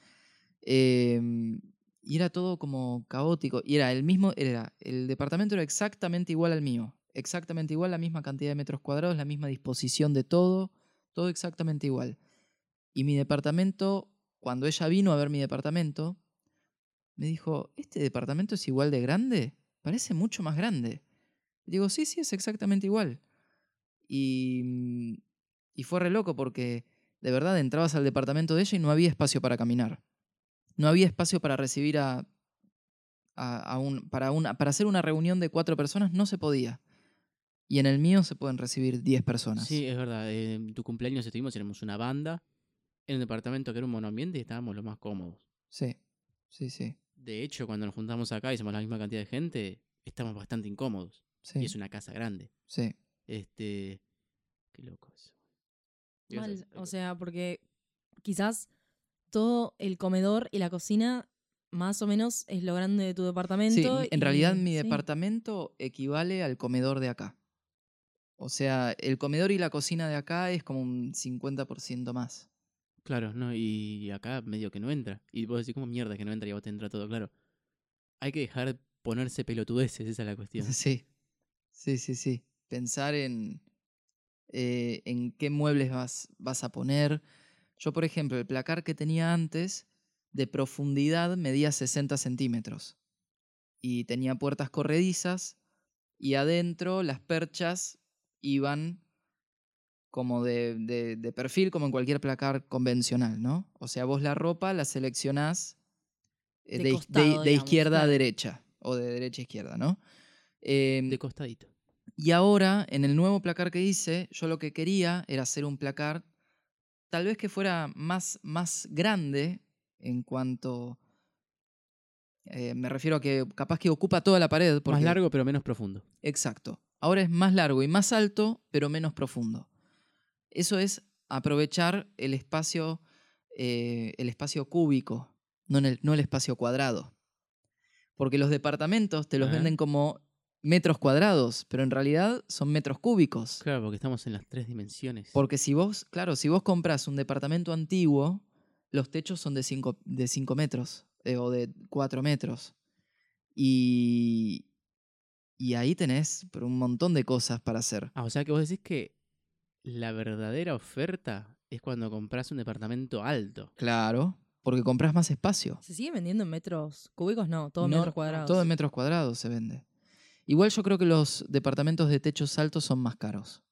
[SPEAKER 3] em, y era todo como caótico. Y era el mismo, era, el departamento era exactamente igual al mío. Exactamente igual, la misma cantidad de metros cuadrados, la misma disposición de todo, todo exactamente igual. Y mi departamento, cuando ella vino a ver mi departamento, me dijo, ¿este departamento es igual de grande? Parece mucho más grande. Digo, sí, sí, es exactamente igual. Y, mm, y fue re loco porque de verdad entrabas al departamento de ella y no había espacio para caminar. No había espacio para recibir a, a- a un, para, una, para hacer una reunión de cuatro personas, no se podía. Y en el mío se pueden recibir 10 personas.
[SPEAKER 1] Sí, es verdad. En tu cumpleaños estuvimos, éramos una banda en un departamento que era un monoambiente y estábamos lo más cómodos.
[SPEAKER 3] sí, sí, sí.
[SPEAKER 1] De hecho, cuando nos juntamos acá y somos la misma cantidad de gente, estamos bastante incómodos.
[SPEAKER 3] sí,
[SPEAKER 1] Y es una casa grande.
[SPEAKER 3] sí.
[SPEAKER 1] Este. Qué loco eso. ¿Qué ibas a
[SPEAKER 2] Mal, o sea, porque quizás todo el comedor y la cocina más o menos es lo grande de tu
[SPEAKER 3] Sí,
[SPEAKER 2] departamento.
[SPEAKER 3] en realidad mi
[SPEAKER 2] sí.
[SPEAKER 3] departamento equivale al comedor de acá. O sea, el comedor y la cocina de acá es como un 50% más.
[SPEAKER 1] Claro, no, y acá medio que no entra. Y vos decís, ¿cómo mierda que no entra y vos te entra todo claro? Hay que dejar de ponerse pelotudeces, esa es la cuestión.
[SPEAKER 3] Sí, sí, sí, sí. Pensar en, eh, en qué muebles vas, vas a poner. Yo, por ejemplo, el placar que tenía antes, de profundidad medía 60 centímetros. Y tenía puertas corredizas y adentro las perchas iban como de, de- de perfil, como en cualquier placar convencional, ¿no? O sea, vos la ropa la seleccionás eh,
[SPEAKER 2] De costado,
[SPEAKER 3] izquierda a derecha o de derecha a izquierda, ¿no? Em,
[SPEAKER 1] De costadito.
[SPEAKER 3] y ahora, en el nuevo placar que hice, yo lo que quería era hacer un placar tal vez que fuera más, más grande en cuanto... eh, me refiero a que capaz que ocupa toda la pared.
[SPEAKER 1] Más largo, pero menos profundo.
[SPEAKER 3] Exacto. Ahora es más largo y más alto, pero menos profundo. Eso es aprovechar el espacio, eh, el espacio cúbico, no, en el, no el espacio cuadrado. Porque los departamentos te los venden como metros cuadrados, pero en realidad son metros cúbicos.
[SPEAKER 1] Claro, porque estamos en las tres dimensiones.
[SPEAKER 3] Porque si vos, claro, si vos compras un departamento antiguo, los techos son de 5 de cinco metros eh, o de 4 metros. Y, y ahí tenés un montón de cosas para hacer.
[SPEAKER 1] Ah, o sea que vos decís que la verdadera oferta es cuando compras un departamento alto.
[SPEAKER 3] Claro, porque compras más espacio.
[SPEAKER 2] ¿Se sigue vendiendo en metros cúbicos? No, todo en
[SPEAKER 3] No,
[SPEAKER 2] metros cuadrados.
[SPEAKER 3] Todo en metros cuadrados se vende. Igual yo creo que los departamentos de techos altos son más caros.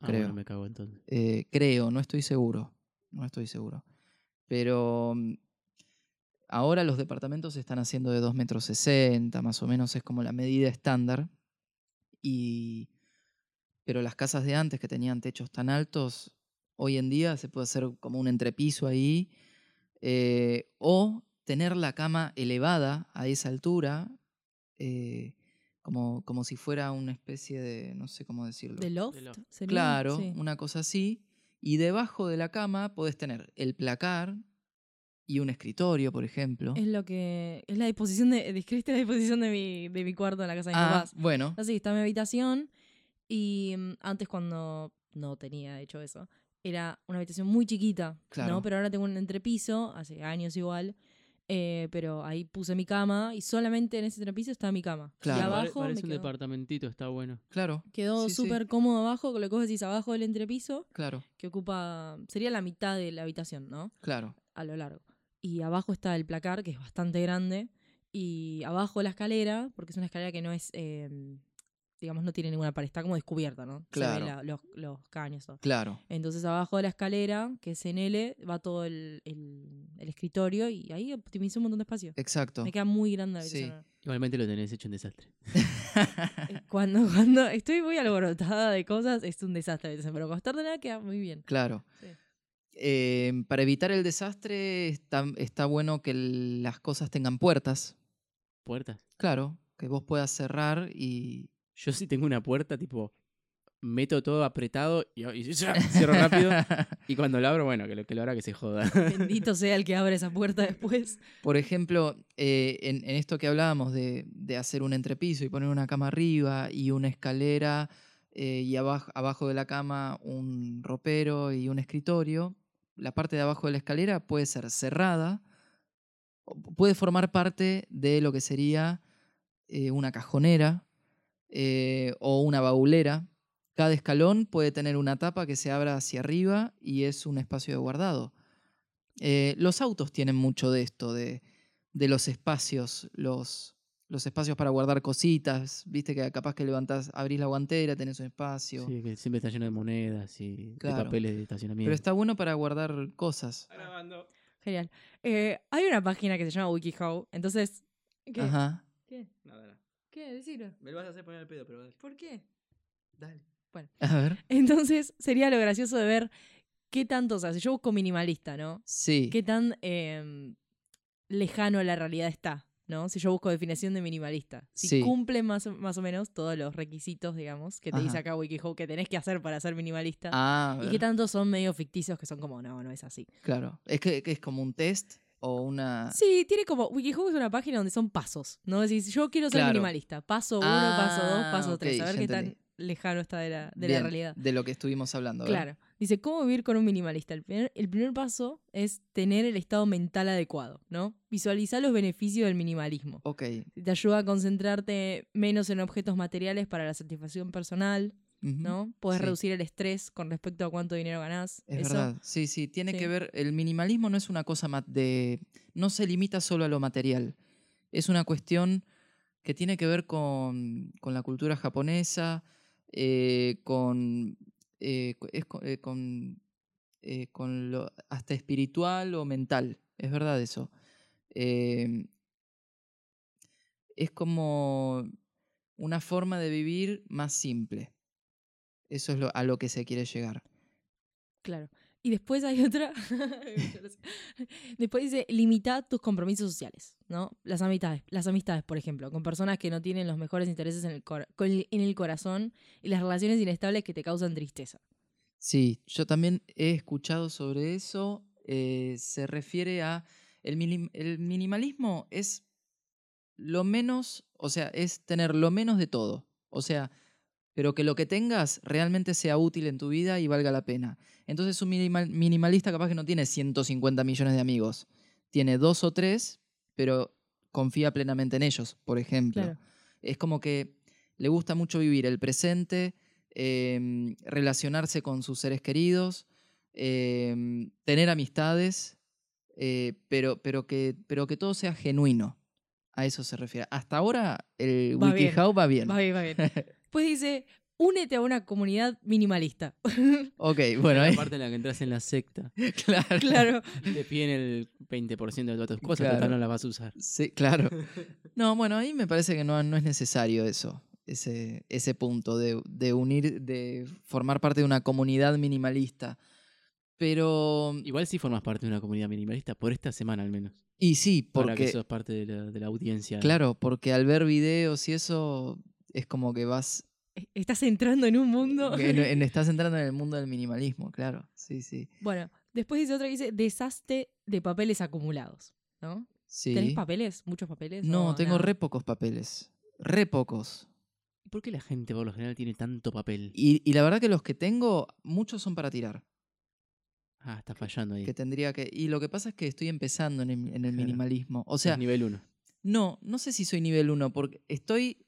[SPEAKER 1] Ah,
[SPEAKER 3] Creo.
[SPEAKER 1] bueno, me cago entonces.
[SPEAKER 3] Eh, creo, no estoy seguro. No estoy seguro. Pero mm, ahora los departamentos se están haciendo de 2 metros 60, más o menos es como la medida estándar. Y, pero las casas de antes que tenían techos tan altos, hoy en día se puede hacer como un entrepiso ahí. eh, o tener la cama elevada a esa altura, eh, como, como si fuera una especie de, no sé cómo decirlo.
[SPEAKER 2] ¿De loft?
[SPEAKER 1] loft.
[SPEAKER 2] sería?
[SPEAKER 3] Claro,
[SPEAKER 2] Sí.
[SPEAKER 3] una cosa así. Y debajo de la cama podés tener el placar y un escritorio, por ejemplo.
[SPEAKER 2] Es lo que. Es la disposición de. Describiste la disposición de mi, de mi cuarto en la casa de mis
[SPEAKER 3] ah,
[SPEAKER 2] papás.
[SPEAKER 3] bueno,
[SPEAKER 2] Así, está mi habitación. Y mm, antes, cuando no tenía hecho eso, era una habitación muy chiquita.
[SPEAKER 3] Claro.
[SPEAKER 2] ¿no? Pero ahora tengo un entrepiso, hace años igual. eh, pero ahí puse mi cama y solamente en ese entrepiso está mi cama.
[SPEAKER 3] Claro.
[SPEAKER 2] Y abajo me
[SPEAKER 1] Parece un
[SPEAKER 2] quedó,
[SPEAKER 1] departamentito, está bueno.
[SPEAKER 3] claro,
[SPEAKER 2] quedó
[SPEAKER 3] Sí, sí.
[SPEAKER 2] súper cómodo abajo, con lo que vos decís abajo del entrepiso,
[SPEAKER 3] claro,
[SPEAKER 2] que ocupa. sería la mitad de la habitación, ¿no?
[SPEAKER 3] claro.
[SPEAKER 2] a lo largo. Y abajo está el placar, que es bastante grande. Y abajo la escalera, porque es una escalera que no es, eh, digamos, no tiene ninguna pared, está como descubierta, ¿no? Se
[SPEAKER 3] Claro.
[SPEAKER 2] ve la- los, los caños. todo.
[SPEAKER 3] Claro,
[SPEAKER 2] Entonces abajo de la escalera, que es en L, va todo el, el- el escritorio y ahí optimicé un montón de espacio.
[SPEAKER 3] exacto.
[SPEAKER 2] Me queda muy grande la
[SPEAKER 3] Sí.
[SPEAKER 1] Igualmente lo tenés hecho un desastre.
[SPEAKER 2] Eh, Cuando, cuando estoy muy alborotada de cosas, es un desastre pero cuando está ordenada queda muy bien.
[SPEAKER 3] claro.
[SPEAKER 2] Sí.
[SPEAKER 3] Eh, para evitar el desastre está, está bueno que el- las cosas tengan puertas.
[SPEAKER 1] Puertas.
[SPEAKER 3] Claro, que vos puedas cerrar y...
[SPEAKER 1] Yo sí tengo una puerta, tipo, meto todo apretado y, y cierro rápido. y cuando lo abro, bueno, que lo, que lo abra que se joda.
[SPEAKER 2] Bendito sea el que abre esa puerta después.
[SPEAKER 3] Por ejemplo, eh, en, en esto que hablábamos de, de hacer un entrepiso y poner una cama arriba y una escalera eh, y abajo, abajo de la cama un ropero y un escritorio, la parte de abajo de la escalera puede ser cerrada, puede formar parte de lo que sería eh, una cajonera eh, o una baulera. Cada escalón puede tener una tapa que se abra hacia arriba y es un espacio de guardado. Eh, los autos tienen mucho de esto, de, de los espacios, los, los espacios para guardar cositas. Viste que capaz que levantás, abrís la guantera, tenés un espacio.
[SPEAKER 1] Sí, que siempre está lleno de monedas y
[SPEAKER 3] Claro.
[SPEAKER 1] de papeles de estacionamiento.
[SPEAKER 3] Pero está bueno para guardar cosas.
[SPEAKER 2] Genial. Eh, hay una página que se llama WikiHow, entonces... ¿Qué?
[SPEAKER 3] Ajá.
[SPEAKER 2] ¿Qué? ¿Qué? Decilo.
[SPEAKER 1] Me lo vas a hacer poner el pedo, pero
[SPEAKER 2] ¿Por qué?
[SPEAKER 1] dale.
[SPEAKER 3] A ver.
[SPEAKER 2] Entonces sería lo gracioso de ver qué tanto, o sea, si yo busco minimalista, ¿no?
[SPEAKER 3] Sí.
[SPEAKER 2] Qué tan em, lejano a la realidad está, ¿no? Si yo busco definición de minimalista. Si
[SPEAKER 3] Sí.
[SPEAKER 2] cumple más, o- más o menos todos los requisitos, digamos, que te dice acá WikiHow que tenés que hacer para ser minimalista.
[SPEAKER 3] Ah, a
[SPEAKER 2] y qué tanto son medio ficticios que son como, no, no es así.
[SPEAKER 3] claro. Es que, que es como un test o una.
[SPEAKER 2] Sí, tiene como. WikiHow es una página donde son pasos, ¿no? Decís, yo quiero ser
[SPEAKER 3] Claro.
[SPEAKER 2] minimalista. Paso uno, paso dos,
[SPEAKER 3] Ah,
[SPEAKER 2] paso
[SPEAKER 3] ok,
[SPEAKER 2] tres. A ver
[SPEAKER 3] ya
[SPEAKER 2] qué tan lejano está de la, de la
[SPEAKER 3] Bien,
[SPEAKER 2] realidad.
[SPEAKER 3] De lo que estuvimos hablando. a ver.
[SPEAKER 2] Claro. Dice, ¿cómo vivir con un minimalista? El primer, el primer paso es tener el estado mental adecuado, ¿no? Visualizar los beneficios del minimalismo.
[SPEAKER 3] Ok.
[SPEAKER 2] Te ayuda a concentrarte menos en objetos materiales para la satisfacción personal, ¿no? Puedes
[SPEAKER 3] sí.
[SPEAKER 2] reducir el estrés con respecto a cuánto dinero ganás.
[SPEAKER 3] Es
[SPEAKER 2] Eso,
[SPEAKER 3] verdad. Sí, sí. Tiene
[SPEAKER 2] Sí.
[SPEAKER 3] que ver. El minimalismo no es una cosa de. No se limita solo a lo material. Es una cuestión que tiene que ver con, con la cultura japonesa, eh, con. eh, es eh, con, con lo hasta espiritual o mental. Es verdad eso. Es como una forma de vivir más simple. Eso es lo- a lo que se quiere llegar.
[SPEAKER 2] Claro. Y después hay otra. después dice, limita tus compromisos sociales, ¿no? Las amistades, las amistades, por ejemplo, con personas que no tienen los mejores intereses en el, cor- en el corazón y las relaciones inestables que te causan tristeza.
[SPEAKER 3] Sí, yo también he escuchado sobre eso. eh, se refiere a. El, minim- el minimalismo es lo menos. O sea, es tener lo menos de todo. O sea, pero que lo que tengas realmente sea útil en tu vida y valga la pena. Entonces, un minimal- minimalista capaz que no tiene 150 millones de amigos. Tiene dos o tres, pero confía plenamente en ellos, por ejemplo.
[SPEAKER 2] Claro.
[SPEAKER 3] Es como que le gusta mucho vivir el presente, em, relacionarse con sus seres queridos, em, tener amistades, eh, pero, pero, que, pero que todo sea genuino. A eso se refiere. Hasta ahora el WikiHow va bien.
[SPEAKER 2] Va bien, va bien. Después dice, únete a una comunidad minimalista.
[SPEAKER 3] Ok, bueno,
[SPEAKER 1] la
[SPEAKER 3] ahí-
[SPEAKER 1] parte en la que entras en la secta,
[SPEAKER 3] claro.
[SPEAKER 2] claro.
[SPEAKER 1] te piden el 20% de todas tus cosas,
[SPEAKER 3] Claro.
[SPEAKER 1] total no las vas a usar.
[SPEAKER 3] Sí, claro. No, bueno, ahí me parece que no, no es necesario eso, ese, ese punto de, de unir, de formar parte de una comunidad minimalista. Pero,
[SPEAKER 1] Igual sí formas parte de una comunidad minimalista, por esta semana al menos.
[SPEAKER 3] y sí,
[SPEAKER 1] Ahora que
[SPEAKER 3] porque,
[SPEAKER 1] sos parte de la, de la audiencia.
[SPEAKER 3] claro, porque al ver videos y eso, es como que vas,
[SPEAKER 2] Estás entrando en un mundo.
[SPEAKER 3] en- en- estás entrando en el mundo del minimalismo, claro, sí, sí.
[SPEAKER 2] Bueno, después dice otra que dice, deshazte de papeles acumulados, ¿no?
[SPEAKER 3] sí.
[SPEAKER 2] ¿Tenés papeles? ¿Muchos papeles?
[SPEAKER 3] No, tengo
[SPEAKER 2] nada?
[SPEAKER 3] re pocos papeles, re pocos.
[SPEAKER 1] ¿Y ¿Por qué la gente por lo general tiene tanto papel?
[SPEAKER 3] Y, y la verdad que los que tengo, muchos son para tirar.
[SPEAKER 1] Ah, está fallando ahí.
[SPEAKER 3] que tendría que. Y lo que pasa es que estoy empezando en el, en el
[SPEAKER 1] Claro.
[SPEAKER 3] minimalismo. O sea,
[SPEAKER 1] nivel 1.
[SPEAKER 3] no, no sé si soy nivel 1, porque estoy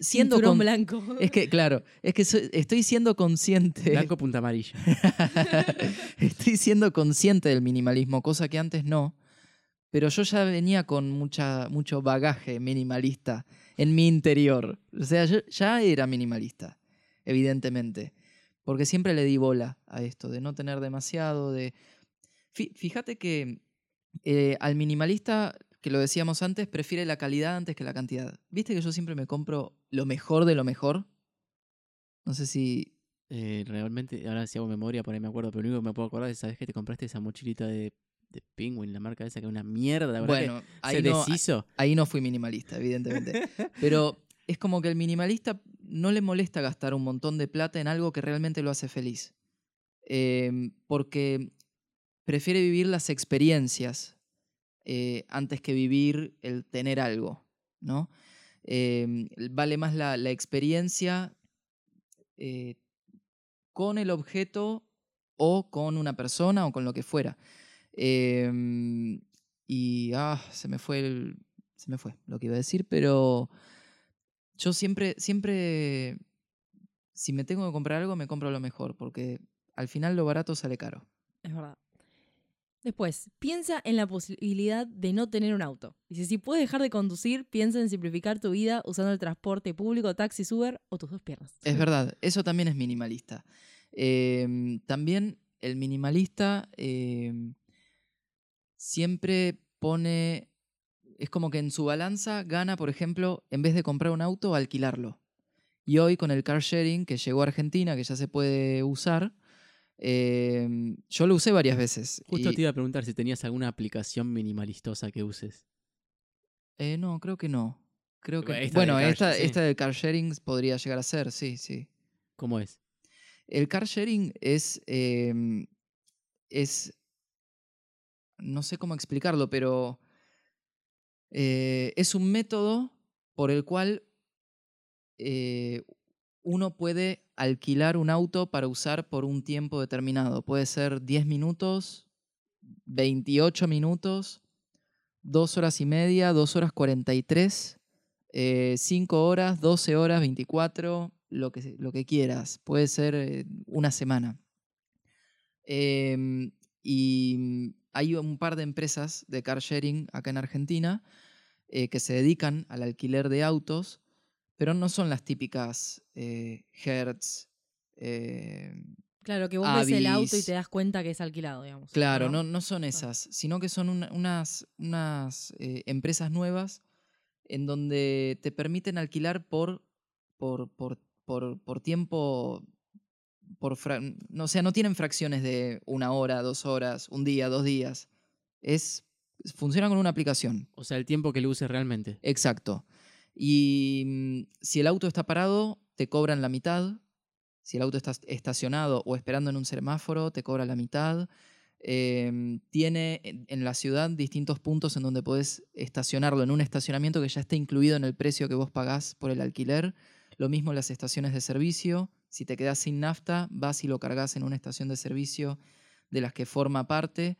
[SPEAKER 3] siendo.
[SPEAKER 2] Cinturón
[SPEAKER 3] con-
[SPEAKER 2] blanco.
[SPEAKER 3] Es que, claro, es que soy- estoy siendo consciente.
[SPEAKER 1] Blanco punta amarilla.
[SPEAKER 3] estoy siendo consciente del minimalismo, cosa que antes no. Pero yo ya venía con mucha, mucho bagaje minimalista en mi interior. O sea, yo ya era minimalista, evidentemente. Porque siempre le di bola a esto, de no tener demasiado, de... Fí- Fíjate que eh, al minimalista, que lo decíamos antes, prefiere la calidad antes que la cantidad. ¿Viste que yo siempre me compro lo mejor de lo mejor? No sé si...
[SPEAKER 1] Eh, realmente, ahora si hago memoria, por ahí me acuerdo, pero lo único que me puedo acordar es, ¿sabes que te compraste esa mochilita de, de Penguin, la marca esa que es una mierda? ¿verdad
[SPEAKER 3] Bueno,
[SPEAKER 1] que
[SPEAKER 3] ahí
[SPEAKER 1] se
[SPEAKER 3] no,
[SPEAKER 1] deshizo.
[SPEAKER 3] ahí no fui minimalista, evidentemente. Pero es como que el minimalista no le molesta gastar un montón de plata en algo que realmente lo hace feliz. Em, porque prefiere vivir las experiencias eh, antes que vivir el tener algo, ¿no? Em, vale más la, experiencia eh, con el objeto o con una persona o con lo que fuera. Em, y ah, se me fue el, se me fue lo que iba a decir, pero yo siempre, siempre, si me tengo que comprar algo, me compro lo mejor, porque al final lo barato sale caro.
[SPEAKER 2] Es verdad. Después, piensa en la posibilidad de no tener un auto. Dice, si puedes dejar de conducir, piensa en simplificar tu vida usando el transporte público, taxi, Uber o tus dos piernas.
[SPEAKER 3] Es verdad, eso también es minimalista. Em, también el minimalista em, siempre pone, es como que en su balanza gana, por ejemplo, en vez de comprar un auto, alquilarlo. Y hoy con el car sharing que llegó a Argentina, que ya se puede usar, em, yo lo usé varias veces.
[SPEAKER 1] Justo
[SPEAKER 3] y-
[SPEAKER 1] te iba a preguntar si tenías alguna aplicación minimalistosa que uses.
[SPEAKER 3] eh, no, creo que no. Creo que,
[SPEAKER 1] Esta
[SPEAKER 3] bueno, esta,
[SPEAKER 1] sí.
[SPEAKER 3] esta del car sharing podría llegar a ser, sí, sí.
[SPEAKER 1] ¿Cómo es?
[SPEAKER 3] El car sharing es, em, es, no sé cómo explicarlo, pero eh, es un método por el cual eh, uno puede alquilar un auto para usar por un tiempo determinado. Puede ser 10 minutos, 28 minutos, 2 horas y media, 2 horas 43, 5 horas, 12 horas, 24, lo que, lo que quieras. Puede ser eh, una semana. Em, y hay un par de empresas de car sharing acá en Argentina eh, que se dedican al alquiler de autos, pero no son las típicas eh, Hertz. eh,
[SPEAKER 2] Claro, que vos ves el auto y te das cuenta que es alquilado, digamos.
[SPEAKER 3] Claro,
[SPEAKER 2] ¿no?
[SPEAKER 3] no, no son esas, sino que son una- unas, unas eh, empresas nuevas en donde te permiten alquilar por, por, por, por, por tiempo, por fra- no, o sea, no tienen fracciones de una hora, dos horas, un día, dos días. Es, funciona con una aplicación.
[SPEAKER 1] O sea, el tiempo que lo uses realmente.
[SPEAKER 3] Exacto. Y mm, si el auto está parado, te cobran la mitad. Si el auto está estacionado o esperando en un semáforo, te cobra la mitad. Em, tiene en en la ciudad distintos puntos en donde podés estacionarlo en un estacionamiento que ya está incluido en el precio que vos pagás por el alquiler. Lo mismo las estaciones de servicio. Si te quedás sin nafta, vas y lo cargas en una estación de servicio de las que forma parte.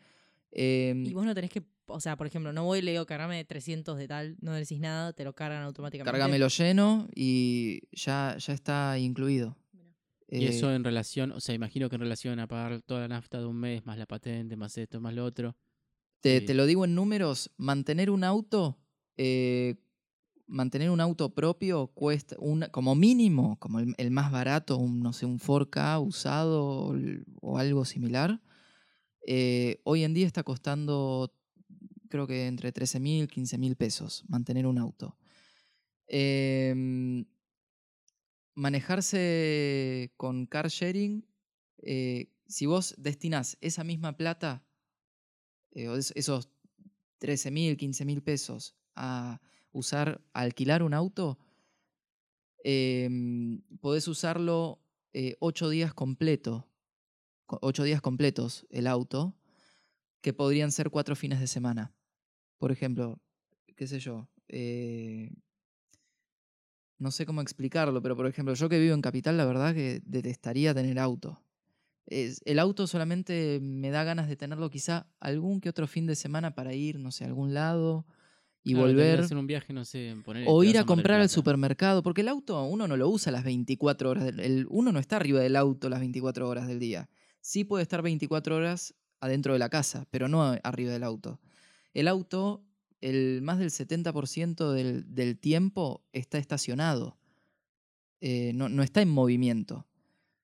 [SPEAKER 3] Em,
[SPEAKER 2] Y vos no tenés que, o sea, por ejemplo, no voy y le digo cargame 300 de tal, no decís nada, te lo cargan automáticamente.
[SPEAKER 3] Cargámelo lleno y ya, ya está incluido.
[SPEAKER 1] Y eso
[SPEAKER 3] Eh,
[SPEAKER 1] en relación, o sea, imagino que en relación a pagar toda la nafta de un mes, más la patente, más esto, más lo otro.
[SPEAKER 3] te,
[SPEAKER 1] sí.
[SPEAKER 3] te lo digo en números, mantener un auto, eh, mantener un auto propio cuesta, una, como mínimo, como el, el más barato, un, no sé, un 4K usado o algo similar, eh, hoy en día está costando, creo que entre 13 mil, 15 mil pesos mantener un auto. Em, manejarse con car sharing, eh, si vos destinás esa misma plata, eh, esos 13 mil, 15 mil pesos a usar, a alquilar un auto, em, podés usarlo eh, ocho días completo, co- ocho días completos el auto, que podrían ser cuatro fines de semana. Por ejemplo, qué sé yo, eh, no sé cómo explicarlo, pero por ejemplo, yo que vivo en Capital, la verdad que detestaría tener auto. Es- el auto solamente me da ganas de tenerlo quizá algún que otro fin de semana para ir, no sé, a algún lado y
[SPEAKER 1] Claro,
[SPEAKER 3] volver.
[SPEAKER 1] hacer un viaje, no sé, poner.
[SPEAKER 3] O ir a comprar al supermercado, porque el auto uno no lo usa las 24 horas, del, el- uno no está arriba del auto las 24 horas del día. Sí puede estar 24 horas adentro de la casa, pero no arriba del auto. El auto, el más del 70% del, tiempo está estacionado, eh, no, no está en movimiento.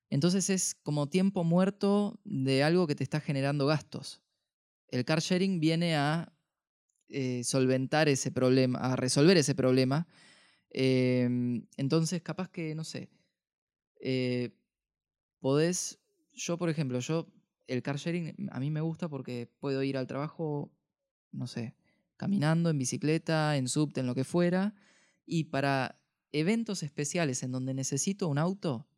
[SPEAKER 3] Entonces es como tiempo muerto de algo que te está generando gastos. El car sharing viene a eh, solventar ese problema, a resolver ese problema. Em, entonces, capaz que, no sé, eh, podés, yo por ejemplo, yo, el car sharing a mí me gusta porque puedo ir al trabajo, no sé, caminando, en bicicleta, en subte, en lo que fuera, y para eventos especiales en donde necesito un auto,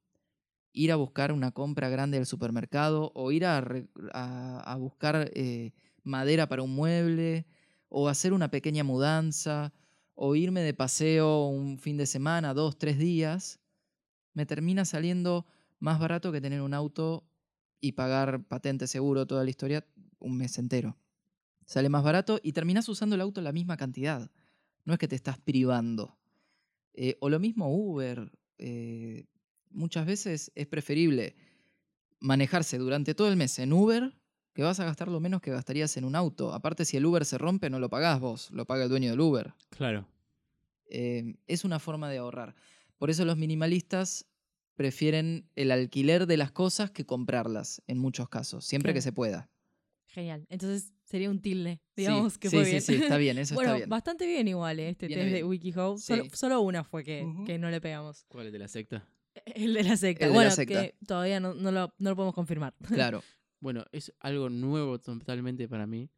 [SPEAKER 3] ir a buscar una compra grande al supermercado o ir a- a buscar eh, madera para un mueble o hacer una pequeña mudanza o irme de paseo un fin de semana, dos, tres días, me termina saliendo más barato que tener un auto y pagar patente seguro, toda la historia, un mes entero. Sale más barato y terminas usando el auto la misma cantidad. No es que te estás privando. Eh, o lo mismo Uber. eh, muchas veces es preferible manejarse durante todo el mes en Uber, que vas a gastar lo menos que gastarías en un auto. Aparte, si el Uber se rompe, no lo pagás vos, lo paga el dueño del Uber.
[SPEAKER 1] Claro.
[SPEAKER 3] Eh, es una forma de ahorrar. Por eso los minimalistas prefieren el alquiler de las cosas que comprarlas, en muchos casos, siempre que se pueda.
[SPEAKER 2] Genial. Entonces sería un tilde.
[SPEAKER 3] Sí,
[SPEAKER 2] Digamos que
[SPEAKER 3] sí,
[SPEAKER 2] fue
[SPEAKER 3] sí,
[SPEAKER 2] bien.
[SPEAKER 3] sí, está bien, eso
[SPEAKER 2] bueno,
[SPEAKER 3] está bien.
[SPEAKER 2] bastante bien igual eh, este
[SPEAKER 3] Viene
[SPEAKER 2] test de
[SPEAKER 3] bien.
[SPEAKER 2] WikiHow. Solo,
[SPEAKER 3] Sí.
[SPEAKER 2] solo una fue que, que no le pegamos.
[SPEAKER 1] ¿Cuál es de la secta?
[SPEAKER 2] El de la secta.
[SPEAKER 3] El de la
[SPEAKER 2] bueno,
[SPEAKER 3] secta.
[SPEAKER 2] que todavía no, no lo, no lo podemos confirmar.
[SPEAKER 3] Claro.
[SPEAKER 1] Bueno, es algo nuevo totalmente para mí.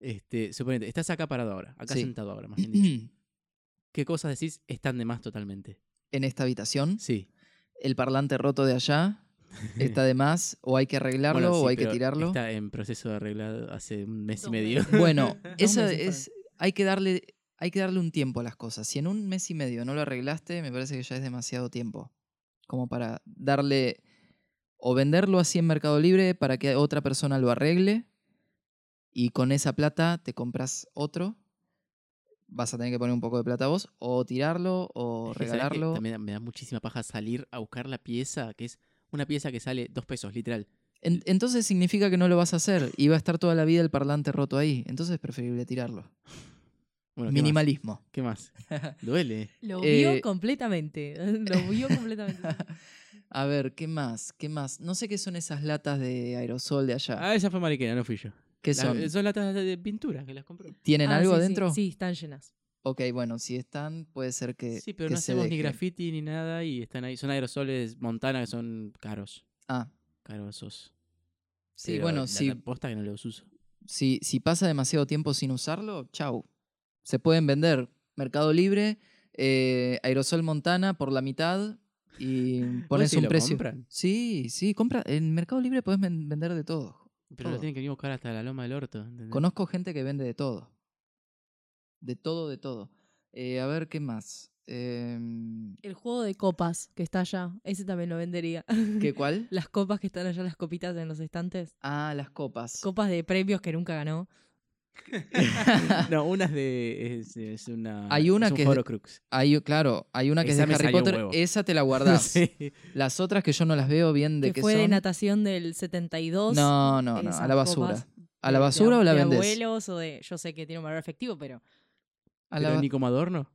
[SPEAKER 1] Este, suponete, estás acá parado ahora, acá
[SPEAKER 3] Sí.
[SPEAKER 1] sentado ahora, más bien dicho. ¿Qué cosas decís están de más totalmente?
[SPEAKER 3] en esta habitación,
[SPEAKER 1] Sí.
[SPEAKER 3] el parlante roto de allá está de más, o hay que arreglarlo
[SPEAKER 1] Bueno, sí,
[SPEAKER 3] o hay que tirarlo.
[SPEAKER 1] Está en proceso de arreglado hace un mes y medio.
[SPEAKER 3] Bueno, eso es. Hay que darle. Hay que darle un tiempo a las cosas. Si en un mes y medio no lo arreglaste, me parece que ya es demasiado tiempo. Como para darle. O venderlo así en Mercado Libre para que otra persona lo arregle. Y con esa plata te compras otro. Vas a tener que poner un poco de plata vos. O tirarlo o regalarlo.
[SPEAKER 1] También me da muchísima paja salir a buscar la pieza, que es una pieza que sale dos pesos, literal.
[SPEAKER 3] En- entonces significa que no lo vas a hacer. Y va a estar toda la vida el parlante roto ahí. Entonces es preferible tirarlo.
[SPEAKER 1] Bueno, ¿qué más?
[SPEAKER 3] Minimalismo.
[SPEAKER 1] ¿Qué más? Duele.
[SPEAKER 2] Lo
[SPEAKER 3] Eh,
[SPEAKER 2] vio completamente. Lo vio completamente.
[SPEAKER 3] A ver, ¿qué más? ¿Qué más? No sé qué son esas latas de aerosol de allá.
[SPEAKER 1] Ah, esa fue mariquera, no fui yo.
[SPEAKER 3] ¿Qué
[SPEAKER 1] La-
[SPEAKER 3] son?
[SPEAKER 1] son latas de pintura que las compró.
[SPEAKER 3] ¿Tienen
[SPEAKER 2] Ah,
[SPEAKER 3] algo
[SPEAKER 2] sí, sí.
[SPEAKER 3] adentro?
[SPEAKER 2] Sí, están llenas.
[SPEAKER 3] Ok, bueno, si están, puede ser que.
[SPEAKER 1] Sí, pero
[SPEAKER 3] que
[SPEAKER 1] no
[SPEAKER 3] se
[SPEAKER 1] hacemos ni graffiti ni nada y están ahí. Son aerosoles Montana que son caros.
[SPEAKER 3] Ah,
[SPEAKER 1] Carosos.
[SPEAKER 3] sí,
[SPEAKER 1] Pero
[SPEAKER 3] bueno,
[SPEAKER 1] la-
[SPEAKER 3] si,
[SPEAKER 1] posta que no los uso.
[SPEAKER 3] si, si pasa demasiado tiempo sin usarlo, chau. Se pueden vender. Mercado Libre, eh, Aerosol Montana por la mitad y pones
[SPEAKER 1] si
[SPEAKER 3] un
[SPEAKER 1] lo
[SPEAKER 3] precio.
[SPEAKER 1] compran?
[SPEAKER 3] Sí, sí, compra. En Mercado Libre puedes ven- vender de todo.
[SPEAKER 1] Pero lo
[SPEAKER 3] Todo.
[SPEAKER 1] tienen que venir a buscar hasta la loma del orto. ¿entendés?
[SPEAKER 3] Conozco gente que vende de todo. De todo, de todo. Eh, a ver, ¿qué más? Em,
[SPEAKER 2] El juego de copas que está allá, ese también lo vendería.
[SPEAKER 3] ¿Qué cuál?
[SPEAKER 2] Las copas que están allá, las copitas en los estantes.
[SPEAKER 3] Ah, las copas.
[SPEAKER 2] Copas de premios que nunca ganó.
[SPEAKER 1] no, una es de. Es, es una.
[SPEAKER 3] Hay una
[SPEAKER 1] es un
[SPEAKER 3] que es de-
[SPEAKER 1] Horcrux.
[SPEAKER 3] Hay, claro, hay una que
[SPEAKER 1] Esa
[SPEAKER 3] es de Harry Potter. Esa te la guardás.
[SPEAKER 1] Sí.
[SPEAKER 3] Las otras que yo no las veo bien de
[SPEAKER 2] que
[SPEAKER 3] qué
[SPEAKER 2] fue de natación del 72.
[SPEAKER 3] No, no, no. A la basura.
[SPEAKER 2] copas
[SPEAKER 3] ¿A la
[SPEAKER 2] de
[SPEAKER 3] basura o la
[SPEAKER 2] de
[SPEAKER 3] vendes?
[SPEAKER 2] abuelos o de. Yo sé que tiene un valor efectivo, pero.
[SPEAKER 3] A la
[SPEAKER 1] Pero ni como adorno.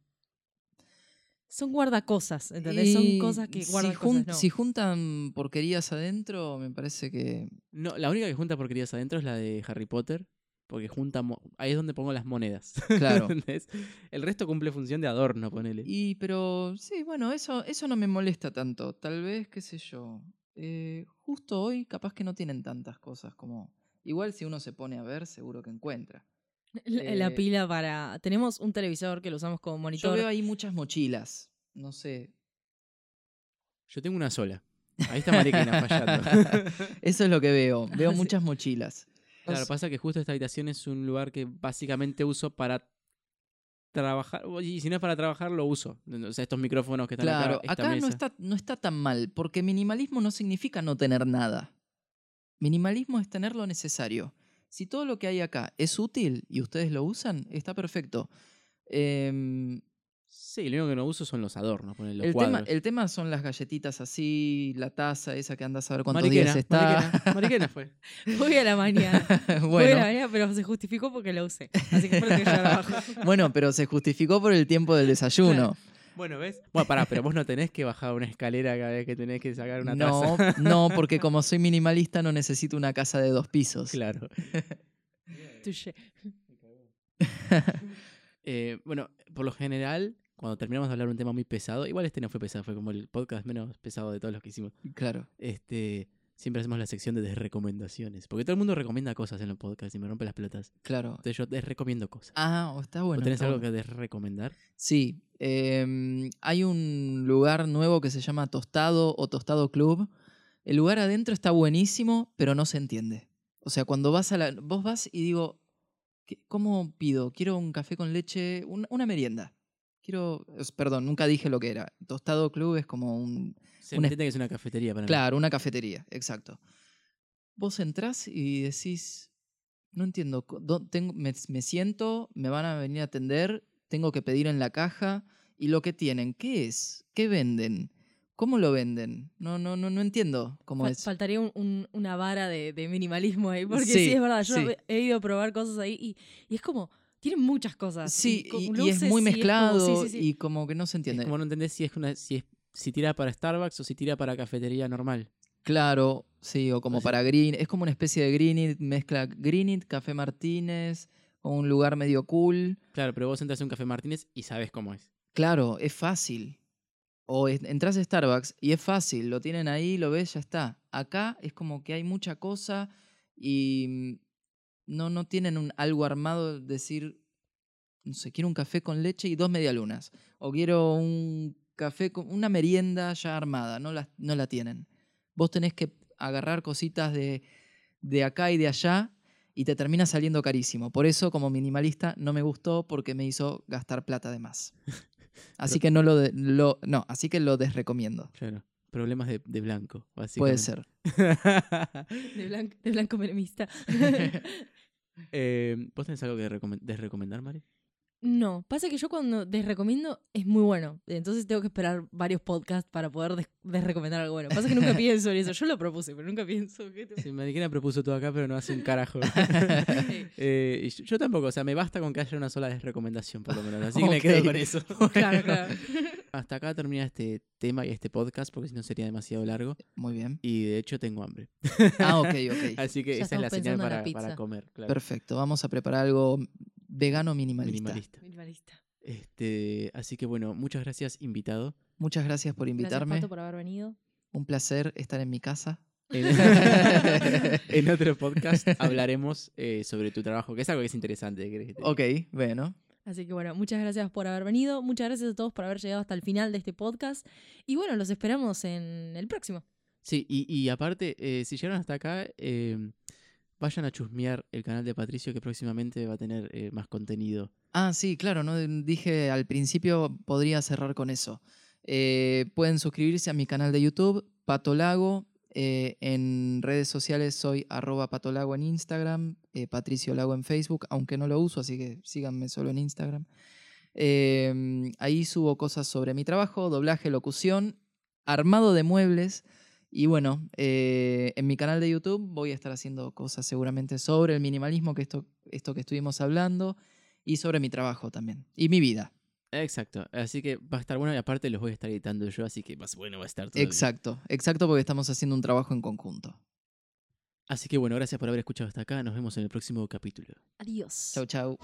[SPEAKER 2] Son guardacosas, ¿entendés? Son cosas que
[SPEAKER 3] si,
[SPEAKER 2] guardan
[SPEAKER 3] jun-
[SPEAKER 2] cosas, no.
[SPEAKER 3] si juntan porquerías adentro, me parece que.
[SPEAKER 1] No, la única que junta porquerías adentro es la de Harry Potter. Porque junta. mo- Ahí es donde pongo las monedas.
[SPEAKER 3] Claro.
[SPEAKER 1] ¿entendés? El resto cumple función de adorno, ponele.
[SPEAKER 3] Y, pero sí, bueno, eso, eso no me molesta tanto. Tal vez, qué sé yo. eh, justo hoy, capaz que no tienen tantas cosas como. Igual si uno se pone a ver, seguro que encuentra.
[SPEAKER 2] La, la
[SPEAKER 3] eh,
[SPEAKER 2] pila para. Tenemos un televisor que lo usamos como
[SPEAKER 3] Yo
[SPEAKER 2] monitor.
[SPEAKER 3] veo ahí muchas mochilas. No sé.
[SPEAKER 1] Yo tengo una sola. Ahí está Mariquena fallando.
[SPEAKER 3] Eso es lo que veo. Veo
[SPEAKER 2] Ah, sí.
[SPEAKER 3] muchas mochilas.
[SPEAKER 1] Claro, pasa que justo esta habitación es un lugar que básicamente uso para trabajar. Y si no es para trabajar, lo uso. O sea, estos micrófonos que están
[SPEAKER 3] Claro,
[SPEAKER 1] acá. esta
[SPEAKER 3] acá no está, no está tan mal, porque minimalismo no significa no tener nada. Minimalismo es tener lo necesario. Si todo lo que hay acá es útil y ustedes lo usan, está perfecto. Em,
[SPEAKER 1] Sí, lo único que no uso son los adornos, poner los
[SPEAKER 3] el, tema, el tema son las galletitas así, la taza esa que andas a ver cuántos
[SPEAKER 1] Mariquena,
[SPEAKER 3] días está.
[SPEAKER 1] Mariquena, Mariquena fue.
[SPEAKER 2] Voy a la mañana. Voy a la
[SPEAKER 3] bueno,
[SPEAKER 2] mañana, pero se justificó porque lo usé. Así que fue lo que yo
[SPEAKER 3] bueno, pero se justificó por el tiempo del desayuno.
[SPEAKER 1] Bueno, ¿ves? Bueno, pará, pero vos no tenés que bajar una escalera cada vez que tenés que sacar una
[SPEAKER 3] No,
[SPEAKER 1] taza.
[SPEAKER 3] no, porque como soy minimalista no necesito una casa de dos pisos.
[SPEAKER 1] Claro. Eh, bueno, por lo general, cuando terminamos de hablar un tema muy pesado, igual este no fue pesado, fue como el podcast menos pesado de todos los que hicimos.
[SPEAKER 3] Claro.
[SPEAKER 1] Este, siempre hacemos la sección de desrecomendaciones. Porque todo el mundo recomienda cosas en los podcasts y me rompe las pelotas.
[SPEAKER 3] Claro.
[SPEAKER 1] Entonces yo desrecomiendo cosas.
[SPEAKER 3] Ah, oh, está bueno.
[SPEAKER 1] ¿Vos tenés
[SPEAKER 3] está
[SPEAKER 1] algo
[SPEAKER 3] bueno.
[SPEAKER 1] que desrecomendar?
[SPEAKER 3] Sí. em, hay un lugar nuevo que se llama Tostado o Tostado Club. El lugar adentro está buenísimo, pero no se entiende. O sea, cuando vas a la. Vos vas y digo, ¿qué- ¿cómo pido? Quiero un café con leche, un- una merienda. Quiero. Perdón, nunca dije lo que era. Tostado Club es como un.
[SPEAKER 1] Se
[SPEAKER 3] Una-
[SPEAKER 1] entiende que es una cafetería para mí.
[SPEAKER 3] Claro, una cafetería, exacto. Vos entrás y decís, no entiendo, tengo- me, me siento, me van a venir a atender, tengo que pedir en la caja, y lo que tienen, ¿qué es? ¿Qué venden? ¿Cómo lo venden? No, no, no, no entiendo cómo
[SPEAKER 2] Fal-
[SPEAKER 3] es.
[SPEAKER 2] Faltaría un- un- una vara de, de minimalismo ahí, porque sí,
[SPEAKER 3] Sí,
[SPEAKER 2] es verdad, yo
[SPEAKER 3] sí.
[SPEAKER 2] he ido a probar cosas ahí y, y es como, tienen muchas cosas.
[SPEAKER 3] Sí,
[SPEAKER 2] co-
[SPEAKER 3] y,
[SPEAKER 2] no
[SPEAKER 3] y es muy
[SPEAKER 2] si como-
[SPEAKER 3] mezclado
[SPEAKER 2] sí, sí, sí.
[SPEAKER 3] y como que no se
[SPEAKER 1] Es
[SPEAKER 3] entiende.
[SPEAKER 1] como no entendés si es una, si es si tira para Starbucks o si tira para cafetería normal.
[SPEAKER 3] Claro, sí, o como
[SPEAKER 1] Así-
[SPEAKER 3] para Green. Es como una especie de Greenit, mezcla Greenit, Café Martínez, como un lugar medio cool.
[SPEAKER 1] Claro, pero vos entras a un café Martínez y sabes cómo es.
[SPEAKER 3] Claro, es fácil. O entras a Starbucks y es fácil, lo tienen ahí, lo ves, ya está. Acá es como que hay mucha cosa y mm, no, no tienen un, algo armado, decir, no sé, quiero un café con leche y dos medialunas. O quiero un café con una merienda ya armada, no la, no la tienen. Vos tenés que agarrar cositas de, de acá y de allá y te termina saliendo carísimo. Por eso, como minimalista, no me gustó porque me hizo gastar plata de más. Así que no lo, de- lo no, así que lo desrecomiendo.
[SPEAKER 1] Claro. Problemas de, de blanco,
[SPEAKER 3] Puede ser.
[SPEAKER 2] De blanco, de blanco menemista.
[SPEAKER 1] Eh, ¿Vos tenés algo que recomen- desrecomendar, Mari?
[SPEAKER 2] No, pasa que yo cuando desrecomiendo es muy bueno. Entonces tengo que esperar varios podcasts para poder des- desrecomendar algo bueno. Pasa que nunca pienso en eso. Yo lo propuse, pero nunca pienso. ¿qué te-
[SPEAKER 1] Sí, Mariquena propuso todo acá, pero no hace un carajo. Eh, y yo, yo tampoco, o sea, me basta con que haya una sola desrecomendación, por lo menos. Así que me quedo con eso.
[SPEAKER 2] Claro, claro.
[SPEAKER 1] Hasta acá termina este tema y este podcast, porque si no sería demasiado largo.
[SPEAKER 3] Muy bien.
[SPEAKER 1] Y de hecho tengo hambre.
[SPEAKER 3] Ah, ok, ok.
[SPEAKER 1] Así que
[SPEAKER 2] Ya
[SPEAKER 1] esa es la señal
[SPEAKER 2] la
[SPEAKER 1] para, para comer. Claro.
[SPEAKER 3] Perfecto. Vamos a preparar algo vegano minimalista.
[SPEAKER 1] Minimalista.
[SPEAKER 2] Minimalista.
[SPEAKER 1] Este, así que bueno, muchas gracias, invitado.
[SPEAKER 3] Muchas gracias por
[SPEAKER 2] Gracias,
[SPEAKER 3] invitarme.
[SPEAKER 2] Pato, por haber venido.
[SPEAKER 3] Un placer estar en mi casa.
[SPEAKER 1] En, en otro podcast hablaremos eh, sobre tu trabajo, que es algo que es interesante. ¿querés que te?
[SPEAKER 3] Ok, bueno.
[SPEAKER 2] Así que bueno, muchas gracias por haber venido. Muchas gracias a todos por haber llegado hasta el final de este podcast. Y bueno, los esperamos en el próximo.
[SPEAKER 1] Sí, y, y aparte, eh, si llegaron hasta acá, eh, vayan a chusmear el canal de Patricio, que próximamente va a tener eh, más contenido.
[SPEAKER 3] Ah, sí, claro, no dije al principio, podría cerrar con eso. Eh, pueden suscribirse a mi canal de YouTube, Patolago. eh, en redes sociales soy arroba patolago en Instagram, Patricio Lago en Facebook, aunque no lo uso, así que síganme solo en Instagram. Ahí subo cosas sobre mi trabajo, doblaje, locución, armado de muebles. Y bueno, eh, en mi canal de YouTube voy a estar haciendo cosas seguramente sobre el minimalismo, que esto, esto que estuvimos hablando, y sobre mi trabajo también. Y mi vida.
[SPEAKER 1] Exacto, así que va a estar bueno y aparte los voy a estar editando yo, así que más bueno va a estar todo.
[SPEAKER 3] Exacto, exacto, porque estamos haciendo un trabajo en conjunto.
[SPEAKER 1] Así que bueno, gracias por haber escuchado hasta acá, nos vemos en el próximo capítulo.
[SPEAKER 2] Adiós.
[SPEAKER 3] Chau, chau.